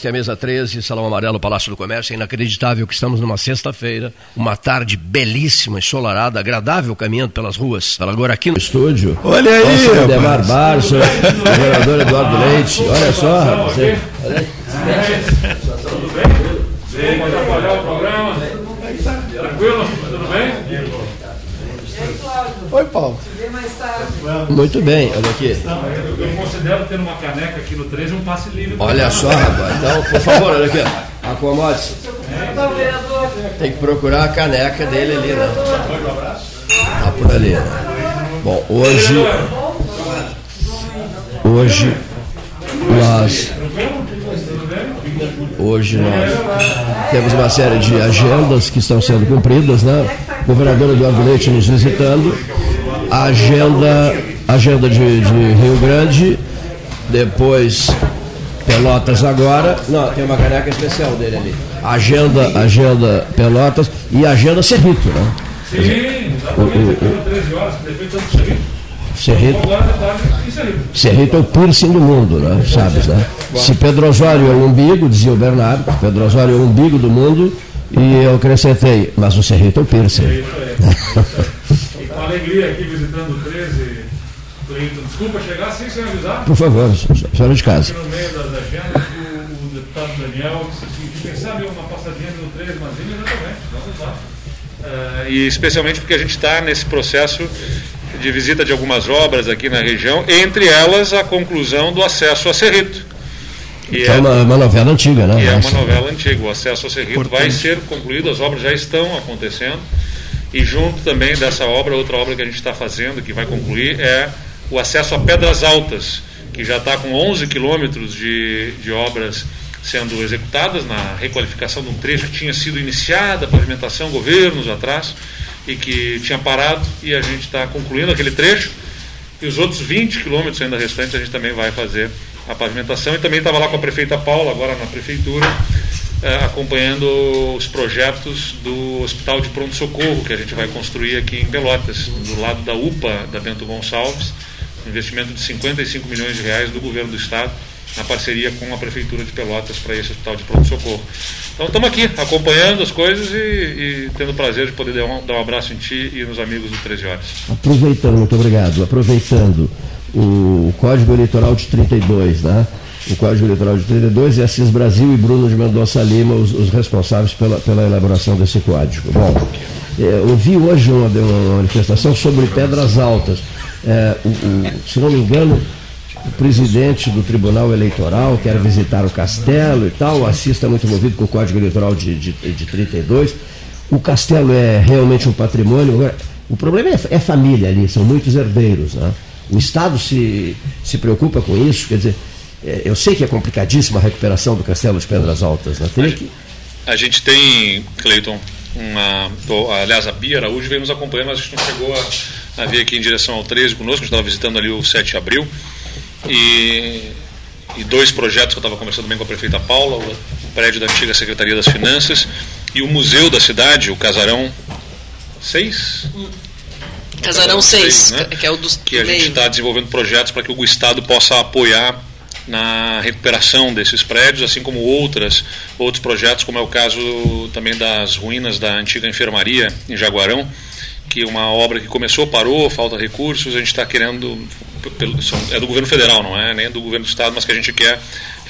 esta é a mesa 13, Salão Amarelo, Palácio do Comércio. É inacreditável que estamos numa sexta-feira, uma tarde belíssima, ensolarada, agradável, caminhando pelas ruas. Agora aqui no estúdio. Olha aí, Nosso Demar Barça, o vereador Eduardo Leite. Olha só, rapaz. Olha aí. Tudo bem? Pode atrapalhar o programa? Tranquilo? Tudo bem? Oi, Paulo. Muito bem, olha aqui. Eu considero ter uma caneca aqui no 13 um passe livre. Olha só, rapaz. Então, por favor, olha aqui. Acomode-se. Tem que procurar a caneca dele ali, né? Tá por ali, né? Bom, hoje. Hoje. Nós. Hoje nós temos uma série de agendas que estão sendo cumpridas, né? O governador Eduardo Leite nos visitando. A agenda, agenda de, de Rio Grande, depois Pelotas agora. Não, tem uma caneca especial dele ali. Agenda, agenda Pelotas e agenda Cerrito, né? Sim, exatamente. Aqui no 13 horas, prefeito serviço. Cerrito, aí. Cerrito é o piercing do mundo, né? Sabes, né? Se Pedro Osório é o umbigo, dizia o Bernardo, Pedro Osório é o umbigo do mundo, e eu acrescentei, mas o Cerrito é o piercing. Alegria aqui visitando o 13. Cleiton, desculpa chegar sem sem avisar. Por favor, senhora de casa. Aqui no meio das agendas, o, o deputado Daniel disse assim, que quem sabe uma passadinha no 13, mas imediatamente, vamos lá. Eh, e especialmente porque a gente está nesse processo de visita de algumas obras aqui na região, entre elas a conclusão do acesso a Cerrito. Que é uma, uma novela antiga, né? é uma novela antiga. O acesso ao Cerrito vai ser concluído, as obras já estão acontecendo. E junto também dessa obra, outra obra que a gente está fazendo, que vai concluir, é o acesso a Pedras Altas, que já está com 11 quilômetros de, de obras sendo executadas na requalificação de um trecho que tinha sido iniciada a pavimentação governos atrás e que tinha parado e a gente está concluindo aquele trecho e os outros 20 quilômetros ainda restantes a gente também vai fazer a pavimentação. E também estava lá com a prefeita Paula, agora na prefeitura, acompanhando os projetos do Hospital de Pronto Socorro que a gente vai construir aqui em Pelotas, do lado da UPA da Bento Gonçalves, um investimento de 55 milhões de reais do governo do estado, na parceria com a prefeitura de Pelotas para esse Hospital de Pronto Socorro. Então estamos aqui acompanhando as coisas e, e tendo o prazer de poder dar um, dar um abraço em ti e nos amigos do 13 Horas. Aproveitando, muito obrigado. Aproveitando o Código Eleitoral de 32, né? O Código Eleitoral de 32 é Assis Brasil e Bruno de Mendonça Lima, os, os responsáveis pela, pela elaboração desse código. Bom, é, ouvi hoje uma, uma manifestação sobre Pedras Altas. É, o- o- se não me engano, o presidente do Tribunal Eleitoral quer visitar o Castelo e tal. O Assis está muito envolvido com o Código Eleitoral de, de, de 32. O Castelo é realmente um patrimônio. O problema é, é família ali, são muitos herdeiros. Né? O Estado se, se preocupa com isso. Quer dizer, é, eu sei que é complicadíssima a recuperação do Castelo de Pedras Altas. Né? Teria que, A gente tem, Cleiton, uma. aliás, a Bia Araújo veio nos acompanhando, mas a gente não chegou a, a vir aqui em direção ao 13 conosco, a gente estava visitando ali o 7 de abril. E, e dois projetos que eu estava conversando bem com a prefeita Paula, o prédio da antiga Secretaria das Finanças e o museu da cidade, o Casarão 6, Casarão 6, né? que é o dos que a gente está desenvolvendo projetos para que o Estado possa apoiar na recuperação desses prédios, assim como outras, outros projetos, como é o caso também das ruínas da antiga enfermaria em Jaguarão, que uma obra que começou, parou, falta recursos, a gente está querendo, é do governo federal, não é nem do governo do estado, mas que a gente quer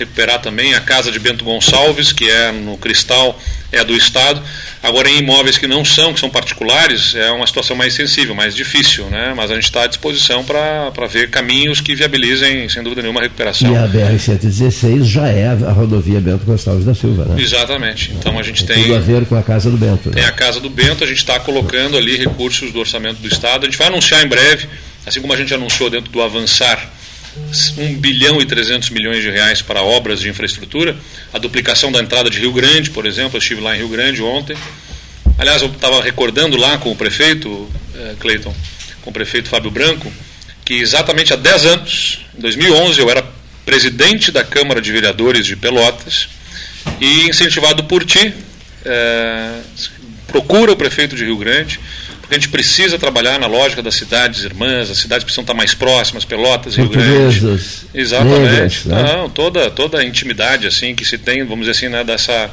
recuperar também a casa de Bento Gonçalves, que é no Cristal, é do estado. Agora em imóveis que não são, que são particulares, é uma situação mais sensível, mais difícil, né? Mas a gente está à disposição para ver caminhos que viabilizem, sem dúvida nenhuma, a recuperação. e a BR-116 já é a, rodovia Bento Gonçalves da Silva. Né? Exatamente. Então a gente Tem tem tudo a ver com a casa do Bento. né? tem a Casa do Bento, a gente está colocando ali recursos do orçamento do Estado. A gente vai anunciar em breve, assim como a gente anunciou dentro do Avançar, 1 bilhão e 300 milhões de reais para obras de infraestrutura. A duplicação da entrada de Rio Grande, por exemplo, eu estive lá em Rio Grande ontem. Aliás, eu estava recordando lá com o prefeito, eh, Cleiton, com o prefeito Fábio Branco, que exatamente há 10 anos, em 2011, eu era presidente da Câmara de Vereadores de Pelotas e incentivado por ti, eh, procura o prefeito de Rio Grande, a gente precisa trabalhar na lógica das cidades irmãs, as cidades precisam estar mais próximas, Pelotas, Rio Grande. Exatamente. né? Não, toda, toda a intimidade assim que se tem, vamos dizer assim, né, dessa,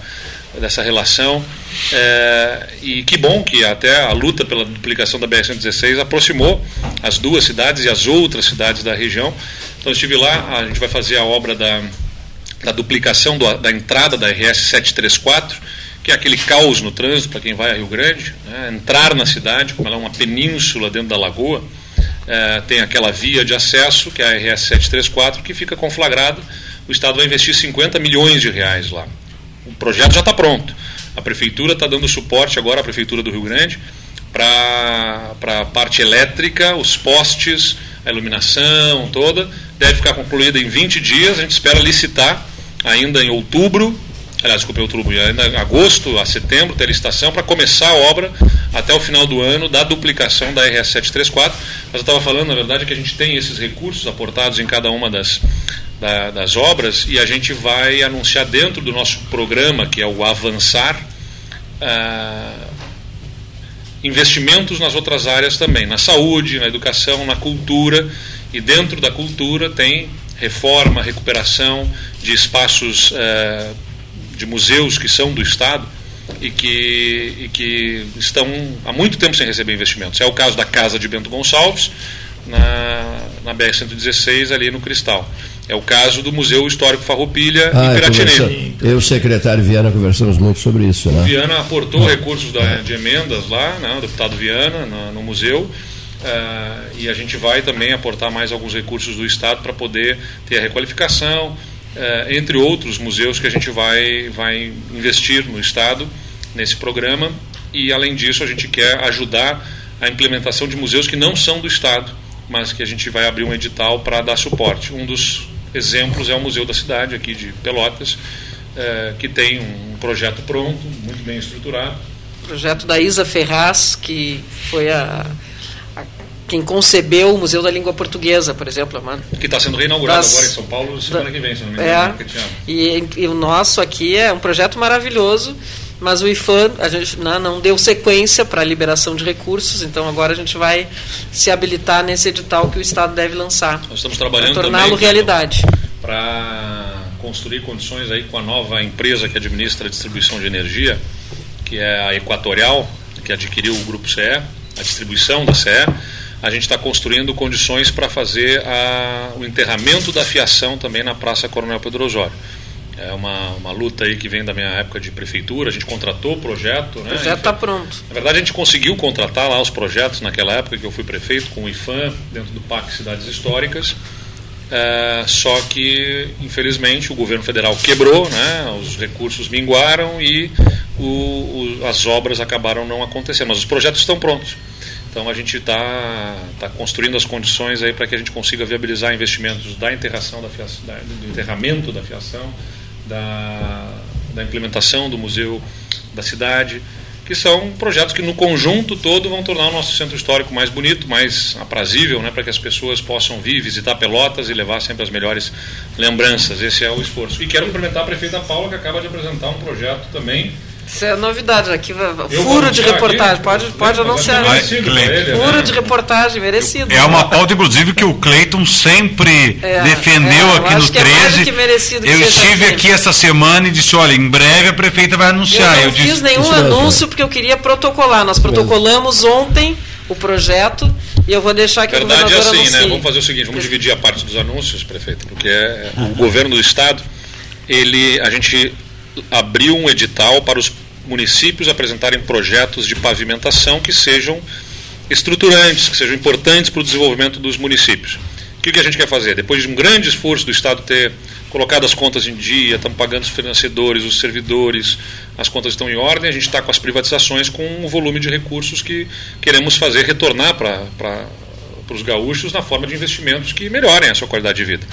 dessa relação. É, e que bom que até a luta pela duplicação da BR-116 aproximou as duas cidades e as outras cidades da região. Então estive lá, a gente vai fazer a obra da, da duplicação do, da entrada da RS 734 que é aquele caos no trânsito para quem vai a Rio Grande, né? entrar na cidade, como ela é uma península dentro da lagoa, é, tem aquela via de acesso, que é a RS 734, que fica conflagrada. O Estado vai investir 50 milhões de reais lá. O projeto já está pronto. A Prefeitura está dando suporte agora à Prefeitura do Rio Grande para a parte elétrica, os postes, a iluminação toda. Deve ficar concluída em 20 dias. A gente espera licitar ainda em outubro aliás, desculpa, outubro, ainda agosto a setembro, ter licitação para começar a obra até o final do ano da duplicação da RS 734. Mas eu estava falando, na verdade, que a gente tem esses recursos aportados em cada uma das, da, das obras e a gente vai anunciar dentro do nosso programa, que é o Avançar, uh, investimentos nas outras áreas também, na saúde, na educação, na cultura, e dentro da cultura tem reforma, recuperação de espaços uh, de museus que são do Estado e que, e que estão há muito tempo sem receber investimentos. É o caso da Casa de Bento Gonçalves, na, na BR-116, ali no Cristal. É o caso do Museu Histórico Farroupilha ah, em Piratineiro. Eu e o secretário Viana conversamos muito sobre isso. Né? O Viana aportou ah. recursos da, de emendas lá, né, o deputado Viana, no, no museu. Uh, e a gente vai também aportar mais alguns recursos do Estado para poder ter a requalificação, é, entre outros museus que a gente vai, vai investir no Estado nesse programa. E, além disso, a gente quer ajudar a implementação de museus que não são do Estado, mas que a gente vai abrir um edital para dar suporte. Um dos exemplos é o Museu da Cidade, aqui de Pelotas, é, que tem um projeto pronto, muito bem estruturado. Projeto da Isa Ferraz, que foi a quem concebeu o Museu da Língua Portuguesa, por exemplo. Mano. Que está sendo reinaugurado das, agora em São Paulo semana da, que vem, se não me engano. É, e, e, o nosso aqui é um projeto maravilhoso, mas o IFAM a gente não, não deu sequência para a liberação de recursos, então agora a gente vai se habilitar nesse edital que o Estado deve lançar. Nós estamos trabalhando torná-lo realidade. Para construir condições aí com a nova empresa que administra a distribuição de energia, que é a Equatorial, que adquiriu o Grupo CE, a distribuição da CE a gente está construindo condições para fazer a, o enterramento da fiação também na Praça Coronel Pedro Osório. É uma, uma luta aí que vem da minha época de prefeitura, a gente contratou o projeto. Né? O projeto está pronto. Na verdade, a gente conseguiu contratar lá os projetos naquela época que eu fui prefeito, com o IFAM, dentro do PAC Cidades Históricas. É, só que, infelizmente, o governo federal quebrou, né? os recursos minguaram e o, o, as obras acabaram não acontecendo. Mas os projetos estão prontos. Então a gente está tá construindo as condições aí para que a gente consiga viabilizar investimentos da enterração da fiação, da, do enterramento da fiação, da, da implementação do museu da cidade, que são projetos que no conjunto todo vão tornar o nosso centro histórico mais bonito, mais aprazível, né, para que as pessoas possam vir, visitar Pelotas e levar sempre as melhores lembranças. Esse é o esforço. E quero cumprimentar a prefeita Paula, que acaba de apresentar um projeto também isso é novidade aqui. Furo de reportagem. Aqui, pode, pode anunciar. É Furo né? de reportagem, merecido. É uma pauta, inclusive, que o Cleiton sempre é, defendeu é, aqui no 13. É eu estive aqui essa semana e disse: olha, em breve a prefeita vai anunciar. Eu não eu fiz disse, nenhum anúncio porque eu queria protocolar. Nós protocolamos ontem o projeto e eu vou deixar que Verdade o governador é assim, né? Vamos fazer o seguinte, vamos dividir a parte dos anúncios, prefeito, porque é, o governo do estado, ele, a gente abriu um edital para os municípios apresentarem projetos de pavimentação que sejam estruturantes, que sejam importantes para o desenvolvimento dos municípios. O que, que a gente quer fazer? Depois de um grande esforço do Estado ter colocado as contas em dia, estamos pagando os financiadores, os servidores, as contas estão em ordem, a gente está com as privatizações com um volume de recursos que queremos fazer retornar para os gaúchos na forma de investimentos que melhorem a sua qualidade de vida.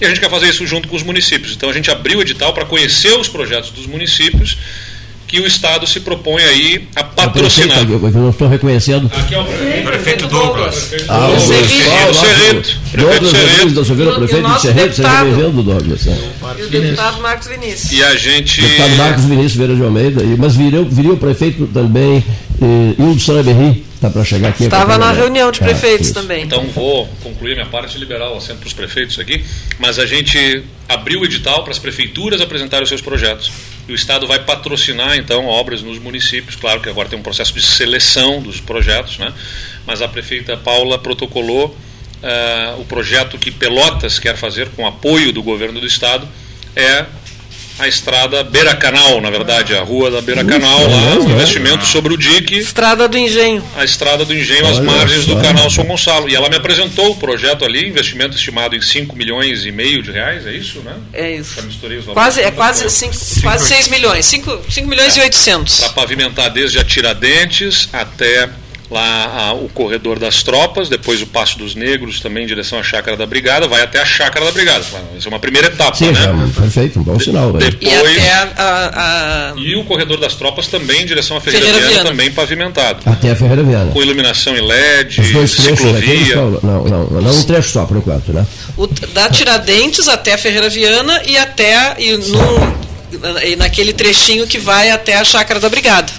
E a gente quer fazer isso junto com os municípios. Então a gente abriu o edital para conhecer os projetos dos municípios que o Estado se propõe aí a patrocinar. Eu não estou reconhecendo. Aqui é o prefeito, prefeito Douglas. Ah, o Serrito. Prefeito Serrito. Da Silveira, prefeito de Serrito, seja bem-vindo, Douglas. E o deputado Marcos Vinícius. E a gente... Deputado Marcos Vinícius Vieira de Almeida, mas viria, viria o prefeito também, eh, Hildo Sanaberri Para chegar aqui. Estava na reunião de prefeitos também. Então vou concluir minha parte e liberar o assento para os prefeitos aqui. Mas a gente abriu o edital para as prefeituras apresentarem os seus projetos. E o Estado vai patrocinar, então, obras nos municípios. Claro que agora tem um processo de seleção dos projetos, né? mas a prefeita Paula protocolou uh, o projeto que Pelotas quer fazer com apoio do governo do Estado é a estrada Beira Canal, na verdade, a rua da Beira Canal, lá, o investimento sobre o dique. Estrada do Engenho. A estrada do Engenho, às margens do canal São Gonçalo. E ela me apresentou o projeto ali, investimento estimado em 5 milhões e meio de reais, é isso, né? É isso. Quase, é quase, quase 6 milhões, 5, 5 milhões é. e 800. Para pavimentar desde a Tiradentes até lá a, o corredor das tropas, depois o Passo dos Negros, também em direção à Chácara da Brigada, vai até a Chácara da Brigada. Essa é uma primeira etapa, Sim, né? É, perfeito, um bom sinal. De, depois, e, a, a, e, o corredor das tropas também em direção à Ferreira, Ferreira Viana, Viana, também pavimentado. Até a Ferreira Viana. Com iluminação em LED, Os dois ciclovia. Não, não, não, não um trecho só, por enquanto, né? O, da Tiradentes até a Ferreira Viana e até e no, e naquele trechinho que vai até a Chácara da Brigada.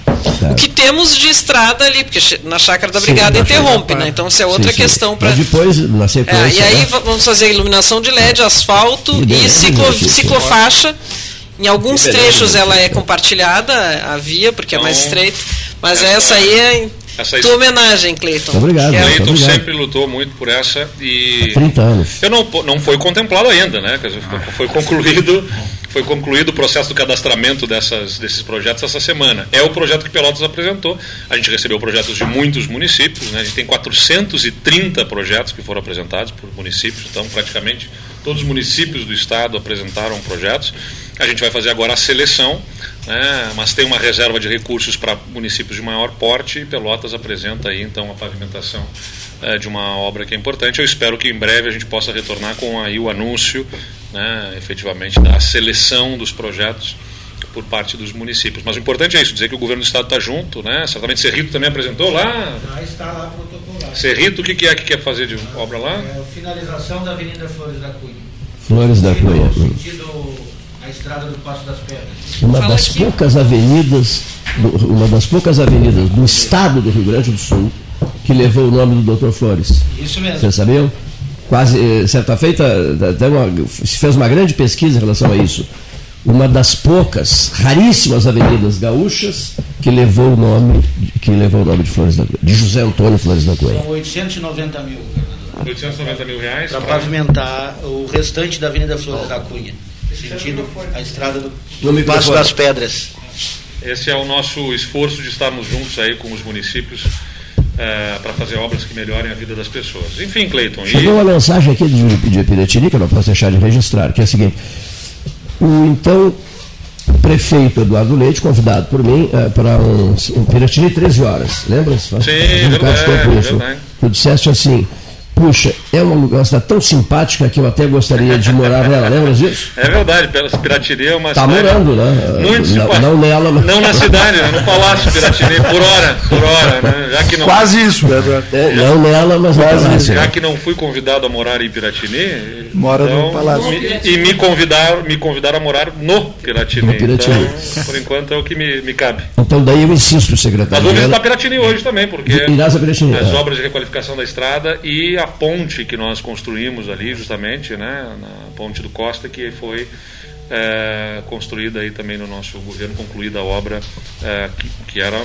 O que temos de estrada ali, porque na chácara da brigada sim, interrompe, né? Então isso é outra sim, sim. questão para. Depois, na sequência. É, e aí né? vamos fazer iluminação de LED, asfalto e, e ciclo, ciclofaixa. Em alguns trechos ela é compartilhada, a via, porque então, é mais então, estreito. Mas essa, essa aí é essa tua homenagem, Cleiton. Obrigado. É... Cleiton sempre lutou muito por essa e. Há 30 anos. Eu não, não foi contemplado ainda, né? Foi concluído foi concluído o processo do cadastramento dessas, desses projetos essa semana. É o projeto que Pelotas apresentou. A gente recebeu projetos de muitos municípios, né? a gente tem 430 projetos que foram apresentados por municípios, então praticamente todos os municípios do estado apresentaram projetos. A gente vai fazer agora a seleção, né? mas tem uma reserva de recursos para municípios de maior porte e Pelotas apresenta aí então a pavimentação é, de uma obra que é importante. Eu espero que em breve a gente possa retornar com aí o anúncio, né, efetivamente, da seleção dos projetos por parte dos municípios. Mas o importante é isso, dizer que o governo do estado está junto, né? Certamente Cerrito também apresentou lá. Já está lá protocolado. Cerrito, o que, que é que quer fazer de obra lá? É a finalização da Avenida Flores da Cunha. Flores da Cunha. No sentido a estrada do Passo das Pedras. Uma Fala das aqui. poucas avenidas, uma das poucas avenidas do estado do Rio Grande do Sul que levou o nome do Dr. Flores. Isso mesmo. Vocês sabiam? Quase, eh, certa feita, até uma, se fez uma grande pesquisa em relação a isso. Uma das poucas, raríssimas avenidas gaúchas que levou o nome, que levou o nome de Flores da Cunha, de José Antônio Flores da Cunha. São 890 mil. 890 mil reais para pavimentar o restante da Avenida Flores da Cunha, sentido a estrada do Passo das Pedras. Esse é o nosso esforço de estarmos juntos aí com os municípios é, para fazer obras que melhorem a vida das pessoas. Enfim, Cleiton. Chegou e... uma mensagem aqui de, de Piratini, que eu não posso deixar de registrar, que é a seguinte. O então prefeito Eduardo Leite, convidado por mim é, para um, um Piratini 13 horas, lembra? Sim, um verdade, isso. verdade. Tu disseste assim, Puxa, é uma, uma cidade tão simpática que eu até gostaria de morar nela, lembra disso? É verdade, Piratini é uma Está morando, né? Muito simpática. Não nela, mas... Não na cidade, né? no Palácio Piratini, por hora, por hora, né? Já que não... Quase isso, né? É, não nela, mas no palácio. Já que não fui convidado a morar em Piratini... Mora então, no Palácio. Me, e me convidaram, me convidaram a morar no Piratini. No Piratini. Então, por enquanto é o que me, me cabe. Então daí eu insisto, secretário. Mas vou visitar Piratini hoje também, porque Irás a Piratini, as é. obras de requalificação da estrada e a ponte que nós construímos ali, justamente, né, na ponte do Costa, que foi é, construída aí também no nosso governo, concluída a obra, é, que, que, era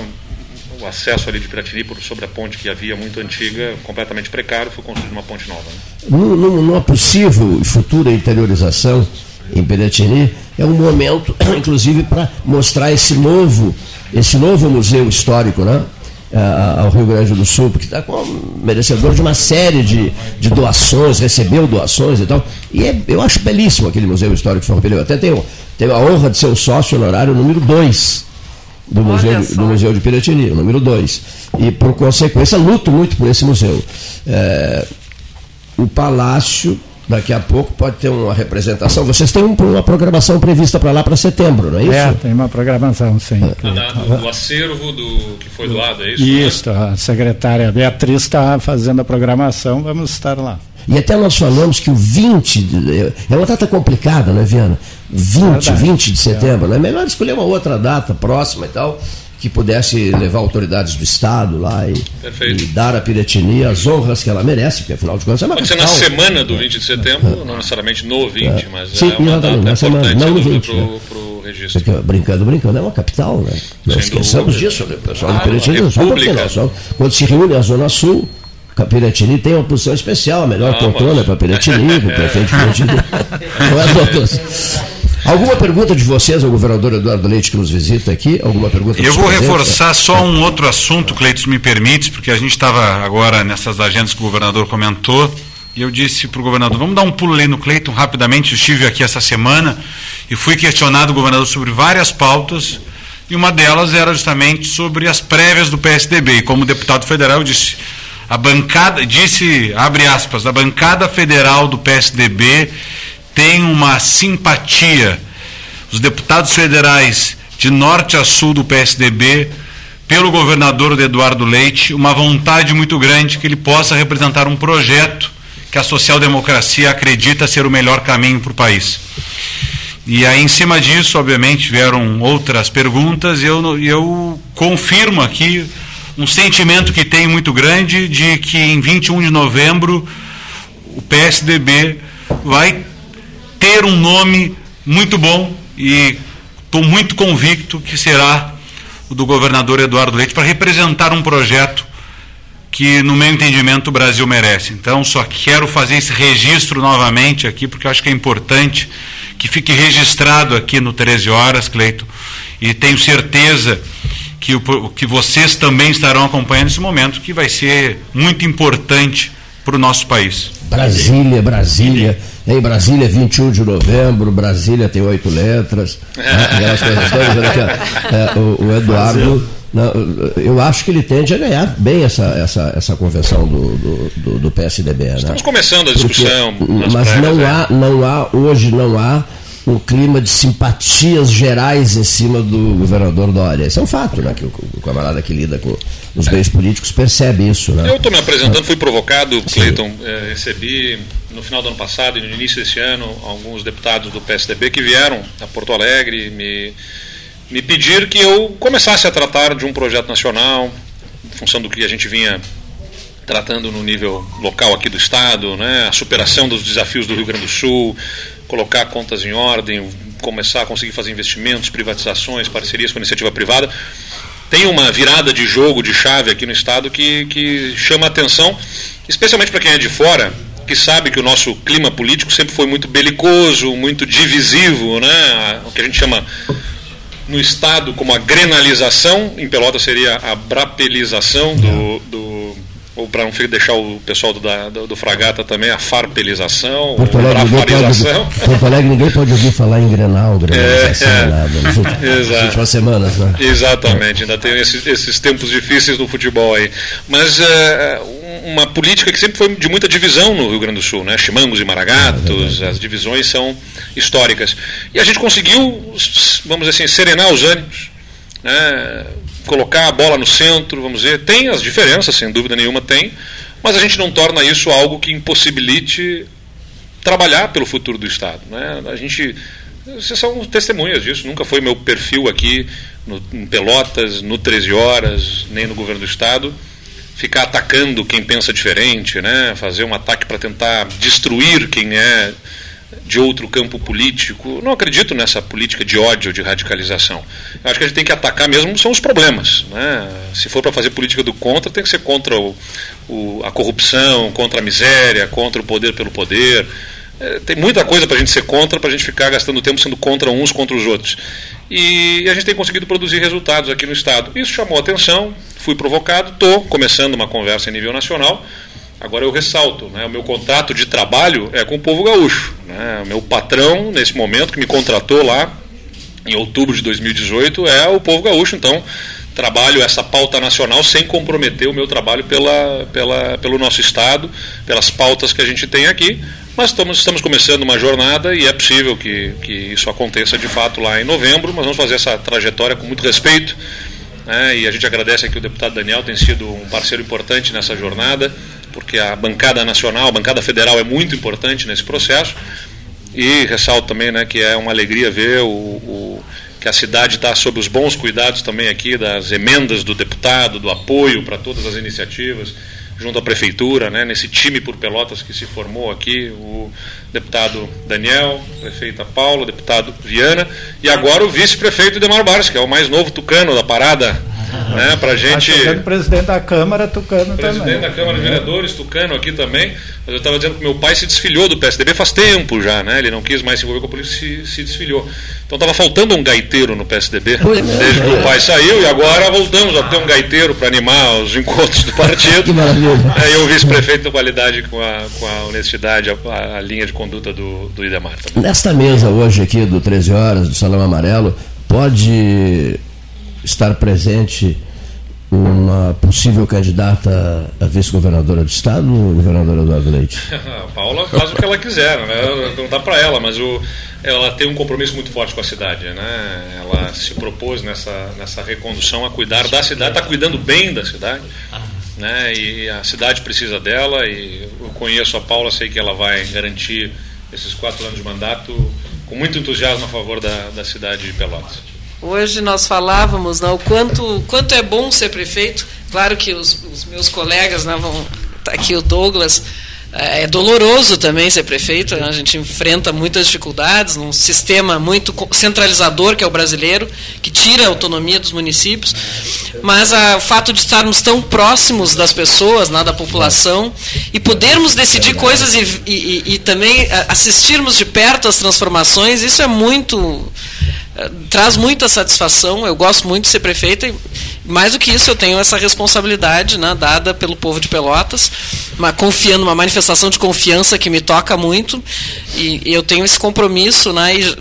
o acesso ali de Piratini sobre a ponte que havia muito antiga, completamente precário, foi construída uma ponte nova. Né? Numa possível futura interiorização em Piratini, é um momento, inclusive, para mostrar esse novo, esse novo museu histórico, né? Ao Rio Grande do Sul, porque está merecedor de uma série de, de doações, recebeu doações e tal. E é, eu acho belíssimo aquele Museu Histórico de Farroupilha. Eu até tenho, tenho a honra de ser o sócio honorário número 2 do museu, do museu de Piratini, o número 2. E, por consequência, luto muito por esse museu. É, o Palácio Daqui a pouco pode ter uma representação. Vocês têm uma programação prevista para lá para setembro, não é isso? É, tem uma programação, sim. Ah, do, do, acervo do, que foi doado, é isso? Isso, né? a secretária Beatriz está fazendo a programação, vamos estar lá. E até nós falamos que o 20, é uma data complicada, né, Viana? 20, Verdade. 20 de setembro, é. né? Melhor escolher uma outra data próxima e tal, que pudesse levar autoridades do Estado lá e, e, dar a Piratini as honras que ela merece, porque afinal de contas é uma Pode capital. ser na semana do 20 de setembro, não necessariamente no 20, é. mas Sim, é uma data na semana, não no 20. Pro, né? pro registro. Porque, brincando, brincando, é uma capital, né? Não esqueçamos disso, né? O pessoal do Piratini, só porque nós, só, quando se reúne a Zona Sul, a Piratini tem uma posição especial, a melhor ah, poltrona para Piratini, o prefeito Piratini. Não é, doutor? Alguma pergunta de vocês ao governador Eduardo Leite que nos visita aqui? Alguma pergunta? Eu vou reforçar só um outro assunto, Cleiton, se me permite, porque a gente estava agora nessas agendas que o governador comentou, e eu disse para o governador, vamos dar um pulo ali no Cleiton rapidamente, eu estive aqui essa semana e fui questionado o governador sobre várias pautas, e uma delas era justamente sobre as prévias do PSDB. E como deputado federal, eu disse, a bancada, disse, abre aspas, a bancada federal do PSDB tem uma simpatia, os deputados federais de norte a sul do PSDB, pelo governador Eduardo Leite, uma vontade muito grande que ele possa representar um projeto que a social-democracia acredita ser o melhor caminho para o país. E aí, em cima disso, obviamente, vieram outras perguntas, e eu, eu confirmo aqui um sentimento que tem muito grande de que em 21 de novembro o PSDB vai ter um nome muito bom e estou muito convicto que será o do governador Eduardo Leite para representar um projeto que, no meu entendimento, o Brasil merece. Então, só quero fazer esse registro novamente aqui, porque acho que é importante que fique registrado aqui no 13 Horas, Cleito, e tenho certeza que, o, que vocês também estarão acompanhando esse momento, que vai ser muito importante para o nosso país. Brasília, Brasília. Em Brasília, 21 de novembro, Brasília tem oito letras. Né? Aquelas coisas todas. É, o, o Eduardo. Não, eu acho que ele tende a ganhar bem essa, essa, essa convenção do, do, do, PSDB. Né? Estamos começando a discussão. Porque, mas não, é. há, não há, hoje não há um clima de simpatias gerais em cima do governador Dória. Isso é um fato, né? Que o, o camarada que lida com os bens políticos percebe isso. Né? Eu estou me apresentando, fui provocado, Cleiton, é, recebi no final do ano passado e no início desse ano alguns deputados do PSDB que vieram a Porto Alegre me, me pedir que eu começasse a tratar de um projeto nacional, em função do que a gente vinha tratando no nível local aqui do Estado, né, a superação dos desafios do Rio Grande do Sul, colocar contas em ordem, começar a conseguir fazer investimentos, privatizações, parcerias com a iniciativa privada. Tem uma virada de jogo, de chave aqui no Estado que, que chama a atenção, especialmente para quem é de fora, que sabe que o nosso clima político sempre foi muito belicoso, muito divisivo, né? o que a gente chama no Estado como a grenalização, em Pelota seria a brapelização do, do ou para não deixar o pessoal do, do, do, Fragata também, a farpelização, Porto Alegre, pode, Porto Alegre ninguém pode ouvir falar em Grenal, Grenalização, é, é, nada, nas, últimas, nas últimas semanas. Né? Exatamente, ainda tem esses, esses, tempos difíceis no futebol aí. Mas é, uma política que sempre foi de muita divisão no Rio Grande do Sul, né? Chimangos e Maragatos, é as divisões são históricas. E a gente conseguiu, vamos dizer assim, serenar os ânimos, né? Colocar a bola no centro, vamos dizer. Tem as diferenças, sem dúvida nenhuma tem, mas a gente não torna isso algo que impossibilite trabalhar pelo futuro do Estado. Né? A gente. Vocês são testemunhas disso, nunca foi meu perfil aqui no, em Pelotas, no 13 Horas, nem no governo do Estado, ficar atacando quem pensa diferente, né? fazer um ataque para tentar destruir quem é de outro campo político. Não acredito nessa política de ódio, de radicalização. Eu acho que a gente tem que atacar mesmo são os problemas. Né? Se for para fazer política do contra, tem que ser contra o, o, a corrupção, contra a miséria, contra o poder pelo poder. É, tem muita coisa para a gente ser contra, para a gente ficar gastando tempo sendo contra uns contra os outros. E a gente tem conseguido produzir resultados aqui no Estado. Isso chamou atenção, fui provocado, estou começando uma conversa em nível nacional Agora eu ressalto, né, o meu contrato de trabalho é com o povo gaúcho. Né, meu patrão, nesse momento, que me contratou lá em outubro de 2018, é o povo gaúcho. Então, trabalho essa pauta nacional sem comprometer o meu trabalho pela, pela, pelo nosso Estado, pelas pautas que a gente tem aqui. Mas estamos, estamos começando uma jornada e é possível que, que isso aconteça de fato lá em novembro, mas vamos fazer essa trajetória com muito respeito. Né, e a gente agradece aqui o deputado Daniel, tem sido um parceiro importante nessa jornada porque a bancada nacional, a bancada federal é muito importante nesse processo. E ressalto também né, que é uma alegria ver o, o que a cidade está sob os bons cuidados também aqui das emendas do deputado, do apoio para todas as iniciativas junto à prefeitura, né, nesse time por Pelotas que se formou aqui, o deputado Daniel, prefeita Paula, deputado Viana e agora o vice-prefeito Demar Barros, que é o mais novo tucano da parada né, para gente. Tá presidente da Câmara Tucano presidente também. Presidente da Câmara de Vereadores Tucano aqui também. Mas eu estava dizendo que meu pai se desfiliou do PSDB faz tempo já, né? Ele não quis mais se envolver com a política, se, se desfiliou. Então estava faltando um gaiteiro no PSDB desde que o pai saiu e agora voltamos a ter um gaiteiro para animar os encontros do partido. Que maravilha. É, e o vice-prefeito da qualidade com a, com a honestidade, a, a linha de conduta do, do Idemar. Também. Nesta mesa hoje aqui do 13 horas do Salão Amarelo, pode estar presente uma possível candidata a vice-governadora do Estado, o governador Eduardo Leite? a Paula faz o que ela quiser, né? não dá para ela, mas o, ela tem um compromisso muito forte com a cidade. Né? Ela se propôs nessa, nessa recondução a cuidar da cidade, está cuidando bem da cidade. Né? E a cidade precisa dela e eu conheço a Paula, sei que ela vai garantir esses quatro anos de mandato com muito entusiasmo a favor da, da cidade de Pelotas. Hoje nós falávamos né, o quanto, quanto é bom ser prefeito. Claro que os, os meus colegas, né, vão, tá aqui o Douglas, é, é doloroso também ser prefeito. Né, a gente enfrenta muitas dificuldades num sistema muito centralizador que é o brasileiro, que tira a autonomia dos municípios. Mas a, o fato de estarmos tão próximos das pessoas, né, da população, e podermos decidir coisas e, e, e também assistirmos de perto as transformações, isso é muito traz muita satisfação. Eu gosto muito de ser prefeita. E, mais do que isso, eu tenho essa responsabilidade né, dada pelo povo de Pelotas, uma, confiando, uma manifestação de confiança que me toca muito. E, e eu tenho esse compromisso. Né, e,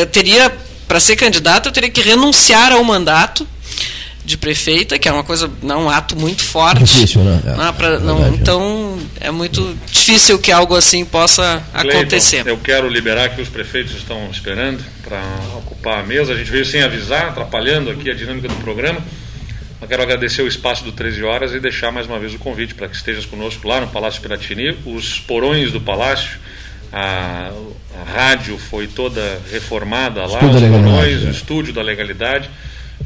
eu teria, para ser candidata, eu teria que renunciar ao mandato de prefeita, que é uma coisa, não, um ato muito forte. Difícil, né? É, não, pra, não, é. então é muito difícil que algo assim possa Cleiton, acontecer. Eu quero liberar que os prefeitos estão esperando para ocupar a mesa. A gente veio sem avisar, atrapalhando aqui a dinâmica do programa. Eu quero agradecer o espaço do 13 horas e deixar mais uma vez o convite para que estejas conosco lá no Palácio Piratini. Os porões do palácio, a, a rádio foi toda reformada lá, os porões, o estúdio da legalidade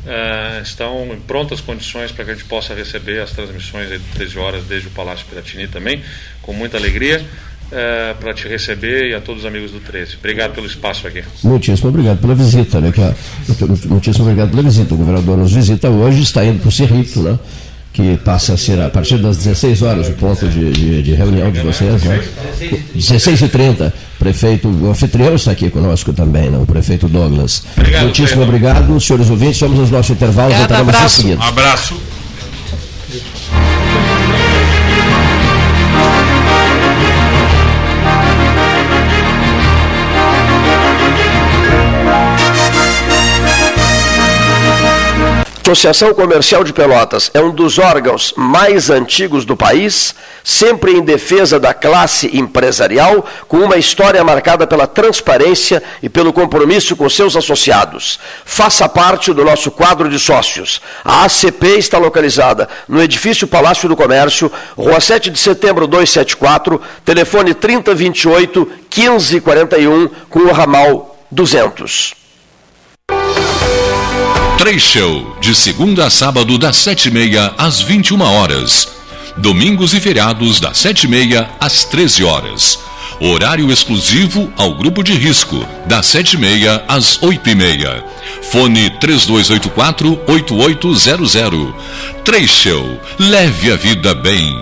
uh, estão em prontas condições para que a gente possa receber as transmissões de 13 horas desde o Palácio Piratini também, com muita alegria. Uh, para te receber e a todos os amigos do 13. Obrigado pelo espaço aqui. Muitíssimo obrigado pela visita, né? Que a, muitíssimo obrigado pela visita. O governador nos visita hoje, está indo para o Cerrito, né? que passa a ser a partir das 16 horas o ponto de, de, de reunião de vocês, né? 16h30. Prefeito, o anfitrião está aqui conosco também, né? o prefeito Douglas. Obrigado, Muitíssimo obrigado, senhores ouvintes. Vamos aos nossos intervalos. Obrigado, abraço. Um abraço. Associação Comercial de Pelotas é um dos órgãos mais antigos do país, sempre em defesa da classe empresarial, com uma história marcada pela transparência e pelo compromisso com seus associados. Faça parte do nosso quadro de sócios. A ACP está localizada no edifício Palácio do Comércio, Rua 7 de Setembro 274, telefone 3028 1541, com o ramal 200. Três Show, de segunda a sábado, das sete e meia às 21 horas. Domingos e feriados, das sete e meia às 13 horas. Horário exclusivo ao grupo de risco, das sete e meia às oito e meia. Fone 3284-8800. Três Show, leve a vida bem.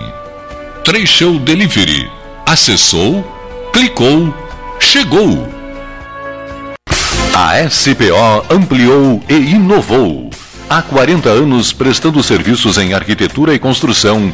Três Show Delivery. Acessou, clicou, chegou. A SPO ampliou e inovou. Há 40 anos prestando serviços em arquitetura e construção.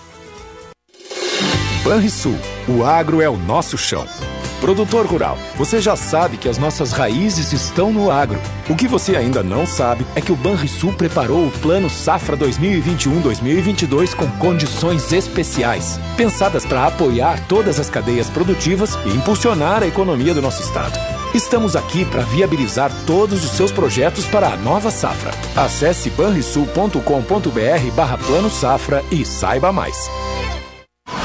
Banrisul, o agro é o nosso chão. Produtor rural, você já sabe que as nossas raízes estão no agro. O que você ainda não sabe é que o Banrisul preparou o Plano Safra 2021-2022 com condições especiais, pensadas para apoiar todas as cadeias produtivas e impulsionar a economia do nosso estado. Estamos aqui para viabilizar todos os seus projetos para a nova safra. Acesse banrisul.com.br barra plano safra e saiba mais.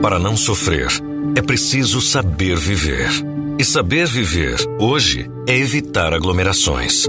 Para não sofrer, é preciso saber viver. E saber viver, hoje, é evitar aglomerações,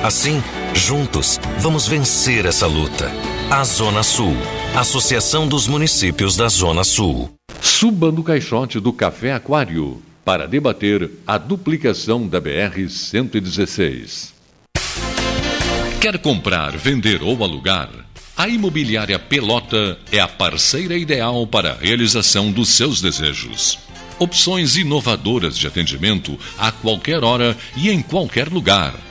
Assim, juntos, vamos vencer essa luta. A Zona Sul. Associação dos Municípios da Zona Sul. Suba no caixote do Café Aquário para debater a duplicação da BR-116. Quer comprar, vender ou alugar? A Imobiliária Pelota é a parceira ideal para a realização dos seus desejos. Opções inovadoras de atendimento a qualquer hora e em qualquer lugar.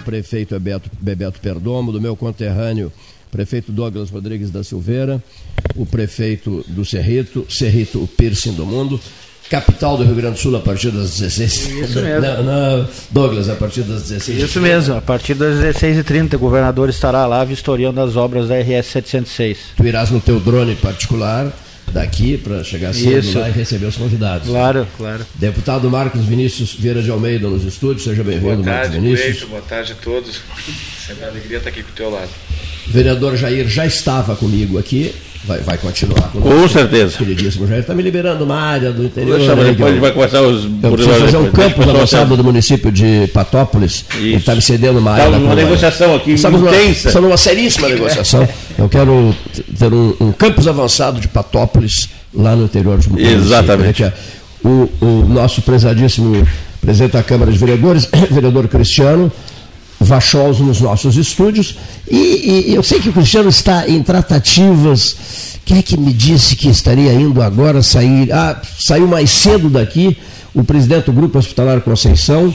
do prefeito Bebeto, Bebeto Perdomo, do meu conterrâneo prefeito Douglas Rodrigues da Silveira, o prefeito do Cerrito, Cerrito, o piercing do mundo, capital do Rio Grande do Sul a partir das 16 Isso mesmo. Não, não, Douglas, a partir das 16 Isso mesmo, a partir das 16h30 o governador estará lá vistoriando as obras da RS 706. Tu irás no teu drone particular daqui para chegar cedo lá e receber os convidados. Claro, claro. Deputado Marcos Vinícius Vieira de Almeida nos estúdios, seja bem-vindo, Marcos Vinícius. Cleito, boa tarde a todos. Sempre uma alegria estar aqui com o teu lado. O vereador Jair já estava comigo aqui, vai, vai continuar conosco. Com certeza. Queridíssimo Jair, está me liberando uma área do interior. Deixa, né, depois vai começar os. Eu preciso fazer um campo avançado do município de Patópolis. Isso. Ele está me cedendo uma área. Estamos numa negociação aqui Estamos intensa. Estamos numa seríssima negociação. Eu quero ter um, um campus avançado de Patópolis lá no interior de Município. Exatamente. É o, o nosso prezadíssimo presidente da Câmara de Vereadores, vereador Cristiano, Vachols nos nossos estúdios. E, e, eu sei que o Cristiano está em tratativas. Quem é que me disse que estaria indo agora sair? Ah, saiu mais cedo daqui o presidente do Grupo Hospitalar Conceição,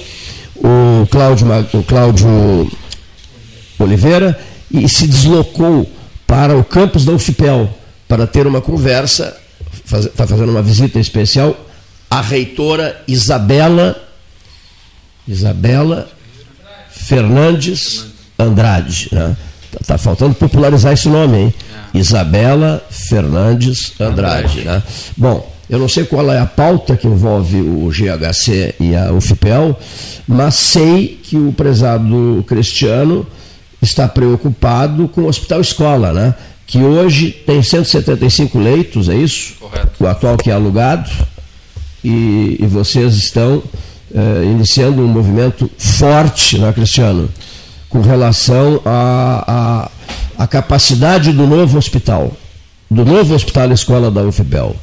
o Cláudio, o Cláudio Oliveira, e se deslocou para o campus da UFPEL para ter uma conversa, está fazendo uma visita especial à reitora Isabela Isabela Fernandes Andrade. Né? Tá, tá, faltando popularizar esse nome, hein? É. Isabela Fernandes Andrade. Né? Bom, eu não sei qual é a pauta que envolve o GHC e a UFPEL, mas sei que o prezado Cristiano está preocupado com o Hospital Escola, né? que hoje tem 175 leitos, é isso? Correto. O atual que é alugado. E, e vocês estão eh, iniciando um movimento forte, né, Cristiano, com relação à a, a, a, capacidade do novo hospital, do novo hospital escola da UFBEL.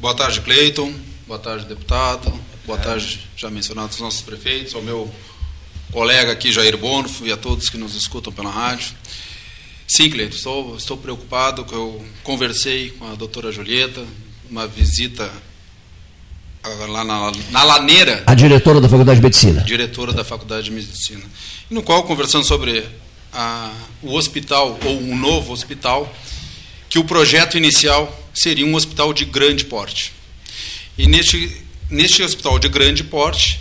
Boa tarde, Cleiton. Boa tarde, deputado. Boa tarde, já mencionados os nossos prefeitos, ao meu colega aqui, Jair Bonfo, e a todos que nos escutam pela rádio. Sim, Cleiton, estou, estou preocupado, eu conversei com a doutora Julieta, uma visita lá na, na Laneira. A diretora da Faculdade de Medicina. Diretora da Faculdade de Medicina. No qual, conversando sobre a, o hospital, ou um novo hospital, que o projeto inicial seria um hospital de grande porte. E neste, neste hospital de grande porte,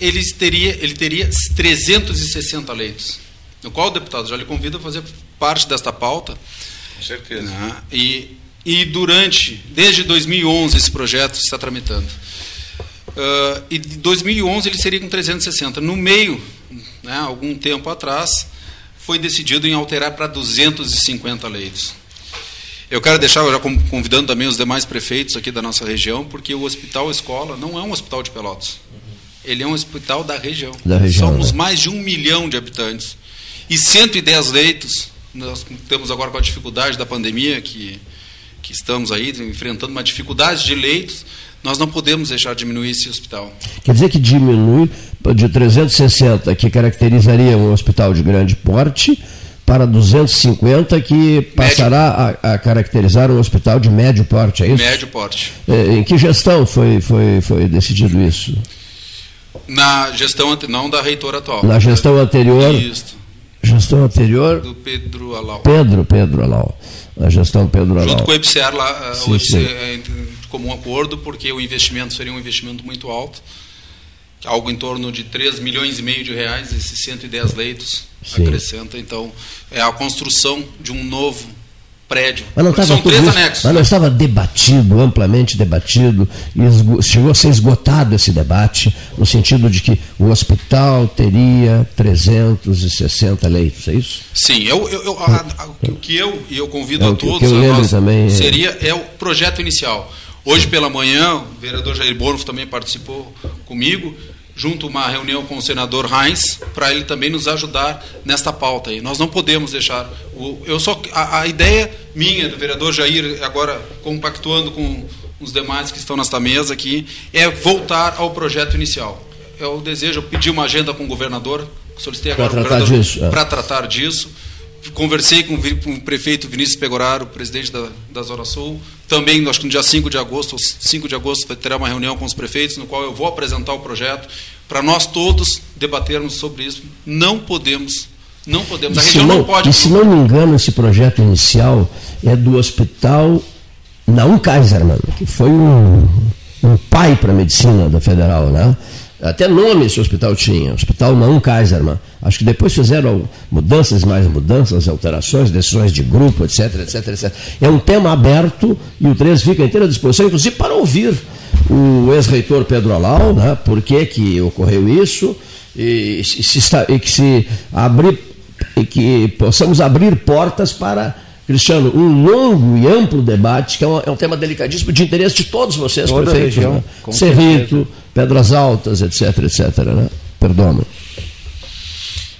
ele teria, ele teria 360 leitos. No qual o deputado já lhe convida a fazer parte desta pauta. Com certeza. Né? E, e durante, desde 2011, esse projeto está tramitando. Uh, e de 2011 ele seria com 360. No meio, né, algum tempo atrás, foi decidido em alterar para 250 leitos. Eu quero deixar, já convidando também os demais prefeitos aqui da nossa região, porque o Hospital Escola não é um hospital de Pelotas. Ele é um hospital da região. Da região Somos né? mais de um milhão de habitantes. E 110 leitos, nós temos agora com a dificuldade da pandemia, que, que estamos aí enfrentando uma dificuldade de leitos, nós não podemos deixar diminuir esse hospital. Quer dizer que diminui de 360, que caracterizaria um hospital de grande porte, para 250, que passará a, a, caracterizar um hospital de médio porte, é isso? Médio porte. É, em que gestão foi, foi, foi decidido isso? Na gestão, não da reitora atual. Na gestão anterior? Isso. Gestão anterior? Do Pedro Alau. Pedro, Pedro Alau. A gestão Pedro Alau. Junto com o EPCR lá, sim, o EPCR, comum acordo, porque o investimento seria um investimento muito alto, algo em torno de 3 milhões e meio de reais, esses 110 leitos Sim. acrescenta, então é a construção de um novo prédio. Mas não São três isso, anexos. Mas não estava debatido, amplamente debatido, e chegou a ser esgotado esse debate, no sentido de que o hospital teria 360 leitos, é isso? Sim, eu, eu, eu a, a, o que eu, e eu convido é, a todos, a nós, também, é seria é o projeto inicial. Hoje pela manhã, o vereador Jair Bornf também participou comigo, junto a uma reunião com o senador Heinz, para ele também nos ajudar nesta pauta aí. Nós não podemos deixar. O, eu só, a, a, ideia minha, do vereador Jair, agora compactuando com os demais que estão nesta mesa aqui, é voltar ao projeto inicial. Eu desejo, eu pedi uma agenda com o governador, solicitei agora para tratar disso. É. Para tratar disso. Conversei com, com o prefeito Vinícius Pegoraro, presidente da, da Zona Sul, também, acho que no dia 5 de agosto, 5 de agosto, terá uma reunião com os prefeitos, no qual eu vou apresentar o projeto, para nós todos debatermos sobre isso. Não podemos, não podemos, a região não, não pode. E se não me engano, esse projeto inicial é do hospital Naum Kaiserman, que foi um, um pai para a medicina da federal, né? Até nome esse hospital tinha, Hospital Naum Kaiserman. Acho que depois fizeram mudanças, mais mudanças, alterações, decisões de grupo, etc, etc, etc. É um tema aberto e o 13 fica inteira disposição, inclusive para ouvir o ex-reitor Pedro Alau, né, por que, que ocorreu isso, e, se está, e que se abrir, e que possamos abrir portas para Cristiano, um longo e amplo debate, que é um, é um tema delicadíssimo de interesse de todos vocês, Toda prefeitos. Região, né? Cerrito, Pedras Altas, etc, etc. Né? Perdão.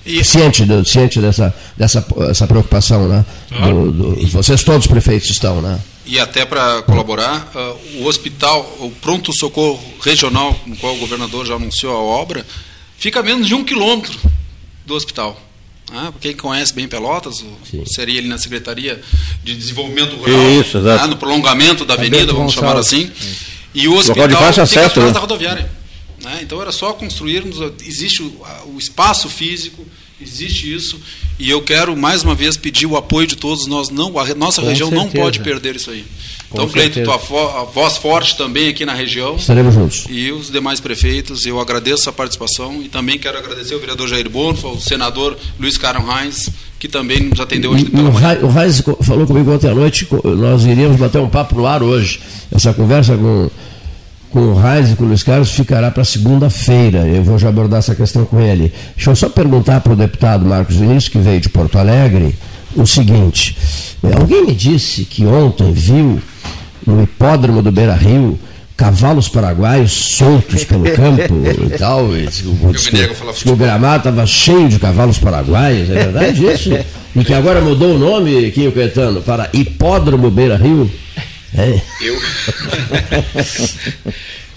E... Ciente, do, ciente dessa, dessa essa preocupação, né? Do, do, vocês todos os prefeitos estão, né? E até para colaborar, uh, o hospital, o pronto-socorro regional, no qual o governador já anunciou a obra, fica a menos de um quilômetro do hospital. Ah, quem conhece bem Pelotas, Sim. seria ele na Secretaria de Desenvolvimento Rural, Isso, ah, no prolongamento da avenida, vamos chamar assim. E o hospital de fica acesso, atrás né? da rodoviária. Né? Então era só construirmos, existe o, o espaço físico, existe isso, e eu quero mais uma vez pedir o apoio de todos nós. Não, a nossa Com região certeza. não pode perder isso aí. Com então, Cleito, tua a voz forte também aqui na região. Estaremos juntos. E os demais prefeitos, eu agradeço a participação e também quero agradecer ao vereador Jair Bonfa, ao senador Luiz Caram Reis, que também nos atendeu hoje pela manhã. O Reis falou comigo ontem à noite, nós iríamos bater um papo no ar hoje. Essa conversa com com o Raiz e com o Luiz Carlos ficará para segunda-feira. Eu vou já abordar essa questão com ele. Deixa eu só perguntar para o deputado Marcos Vinícius, que veio de Porto Alegre, o seguinte: é, alguém me disse que ontem viu no hipódromo do Beira Rio cavalos paraguaios soltos pelo campo e tal. O, o gramado estava cheio de cavalos paraguaios, é verdade isso? E que agora mudou o nome, Quinho Caetano, para Hipódromo Beira Rio? É. Eu,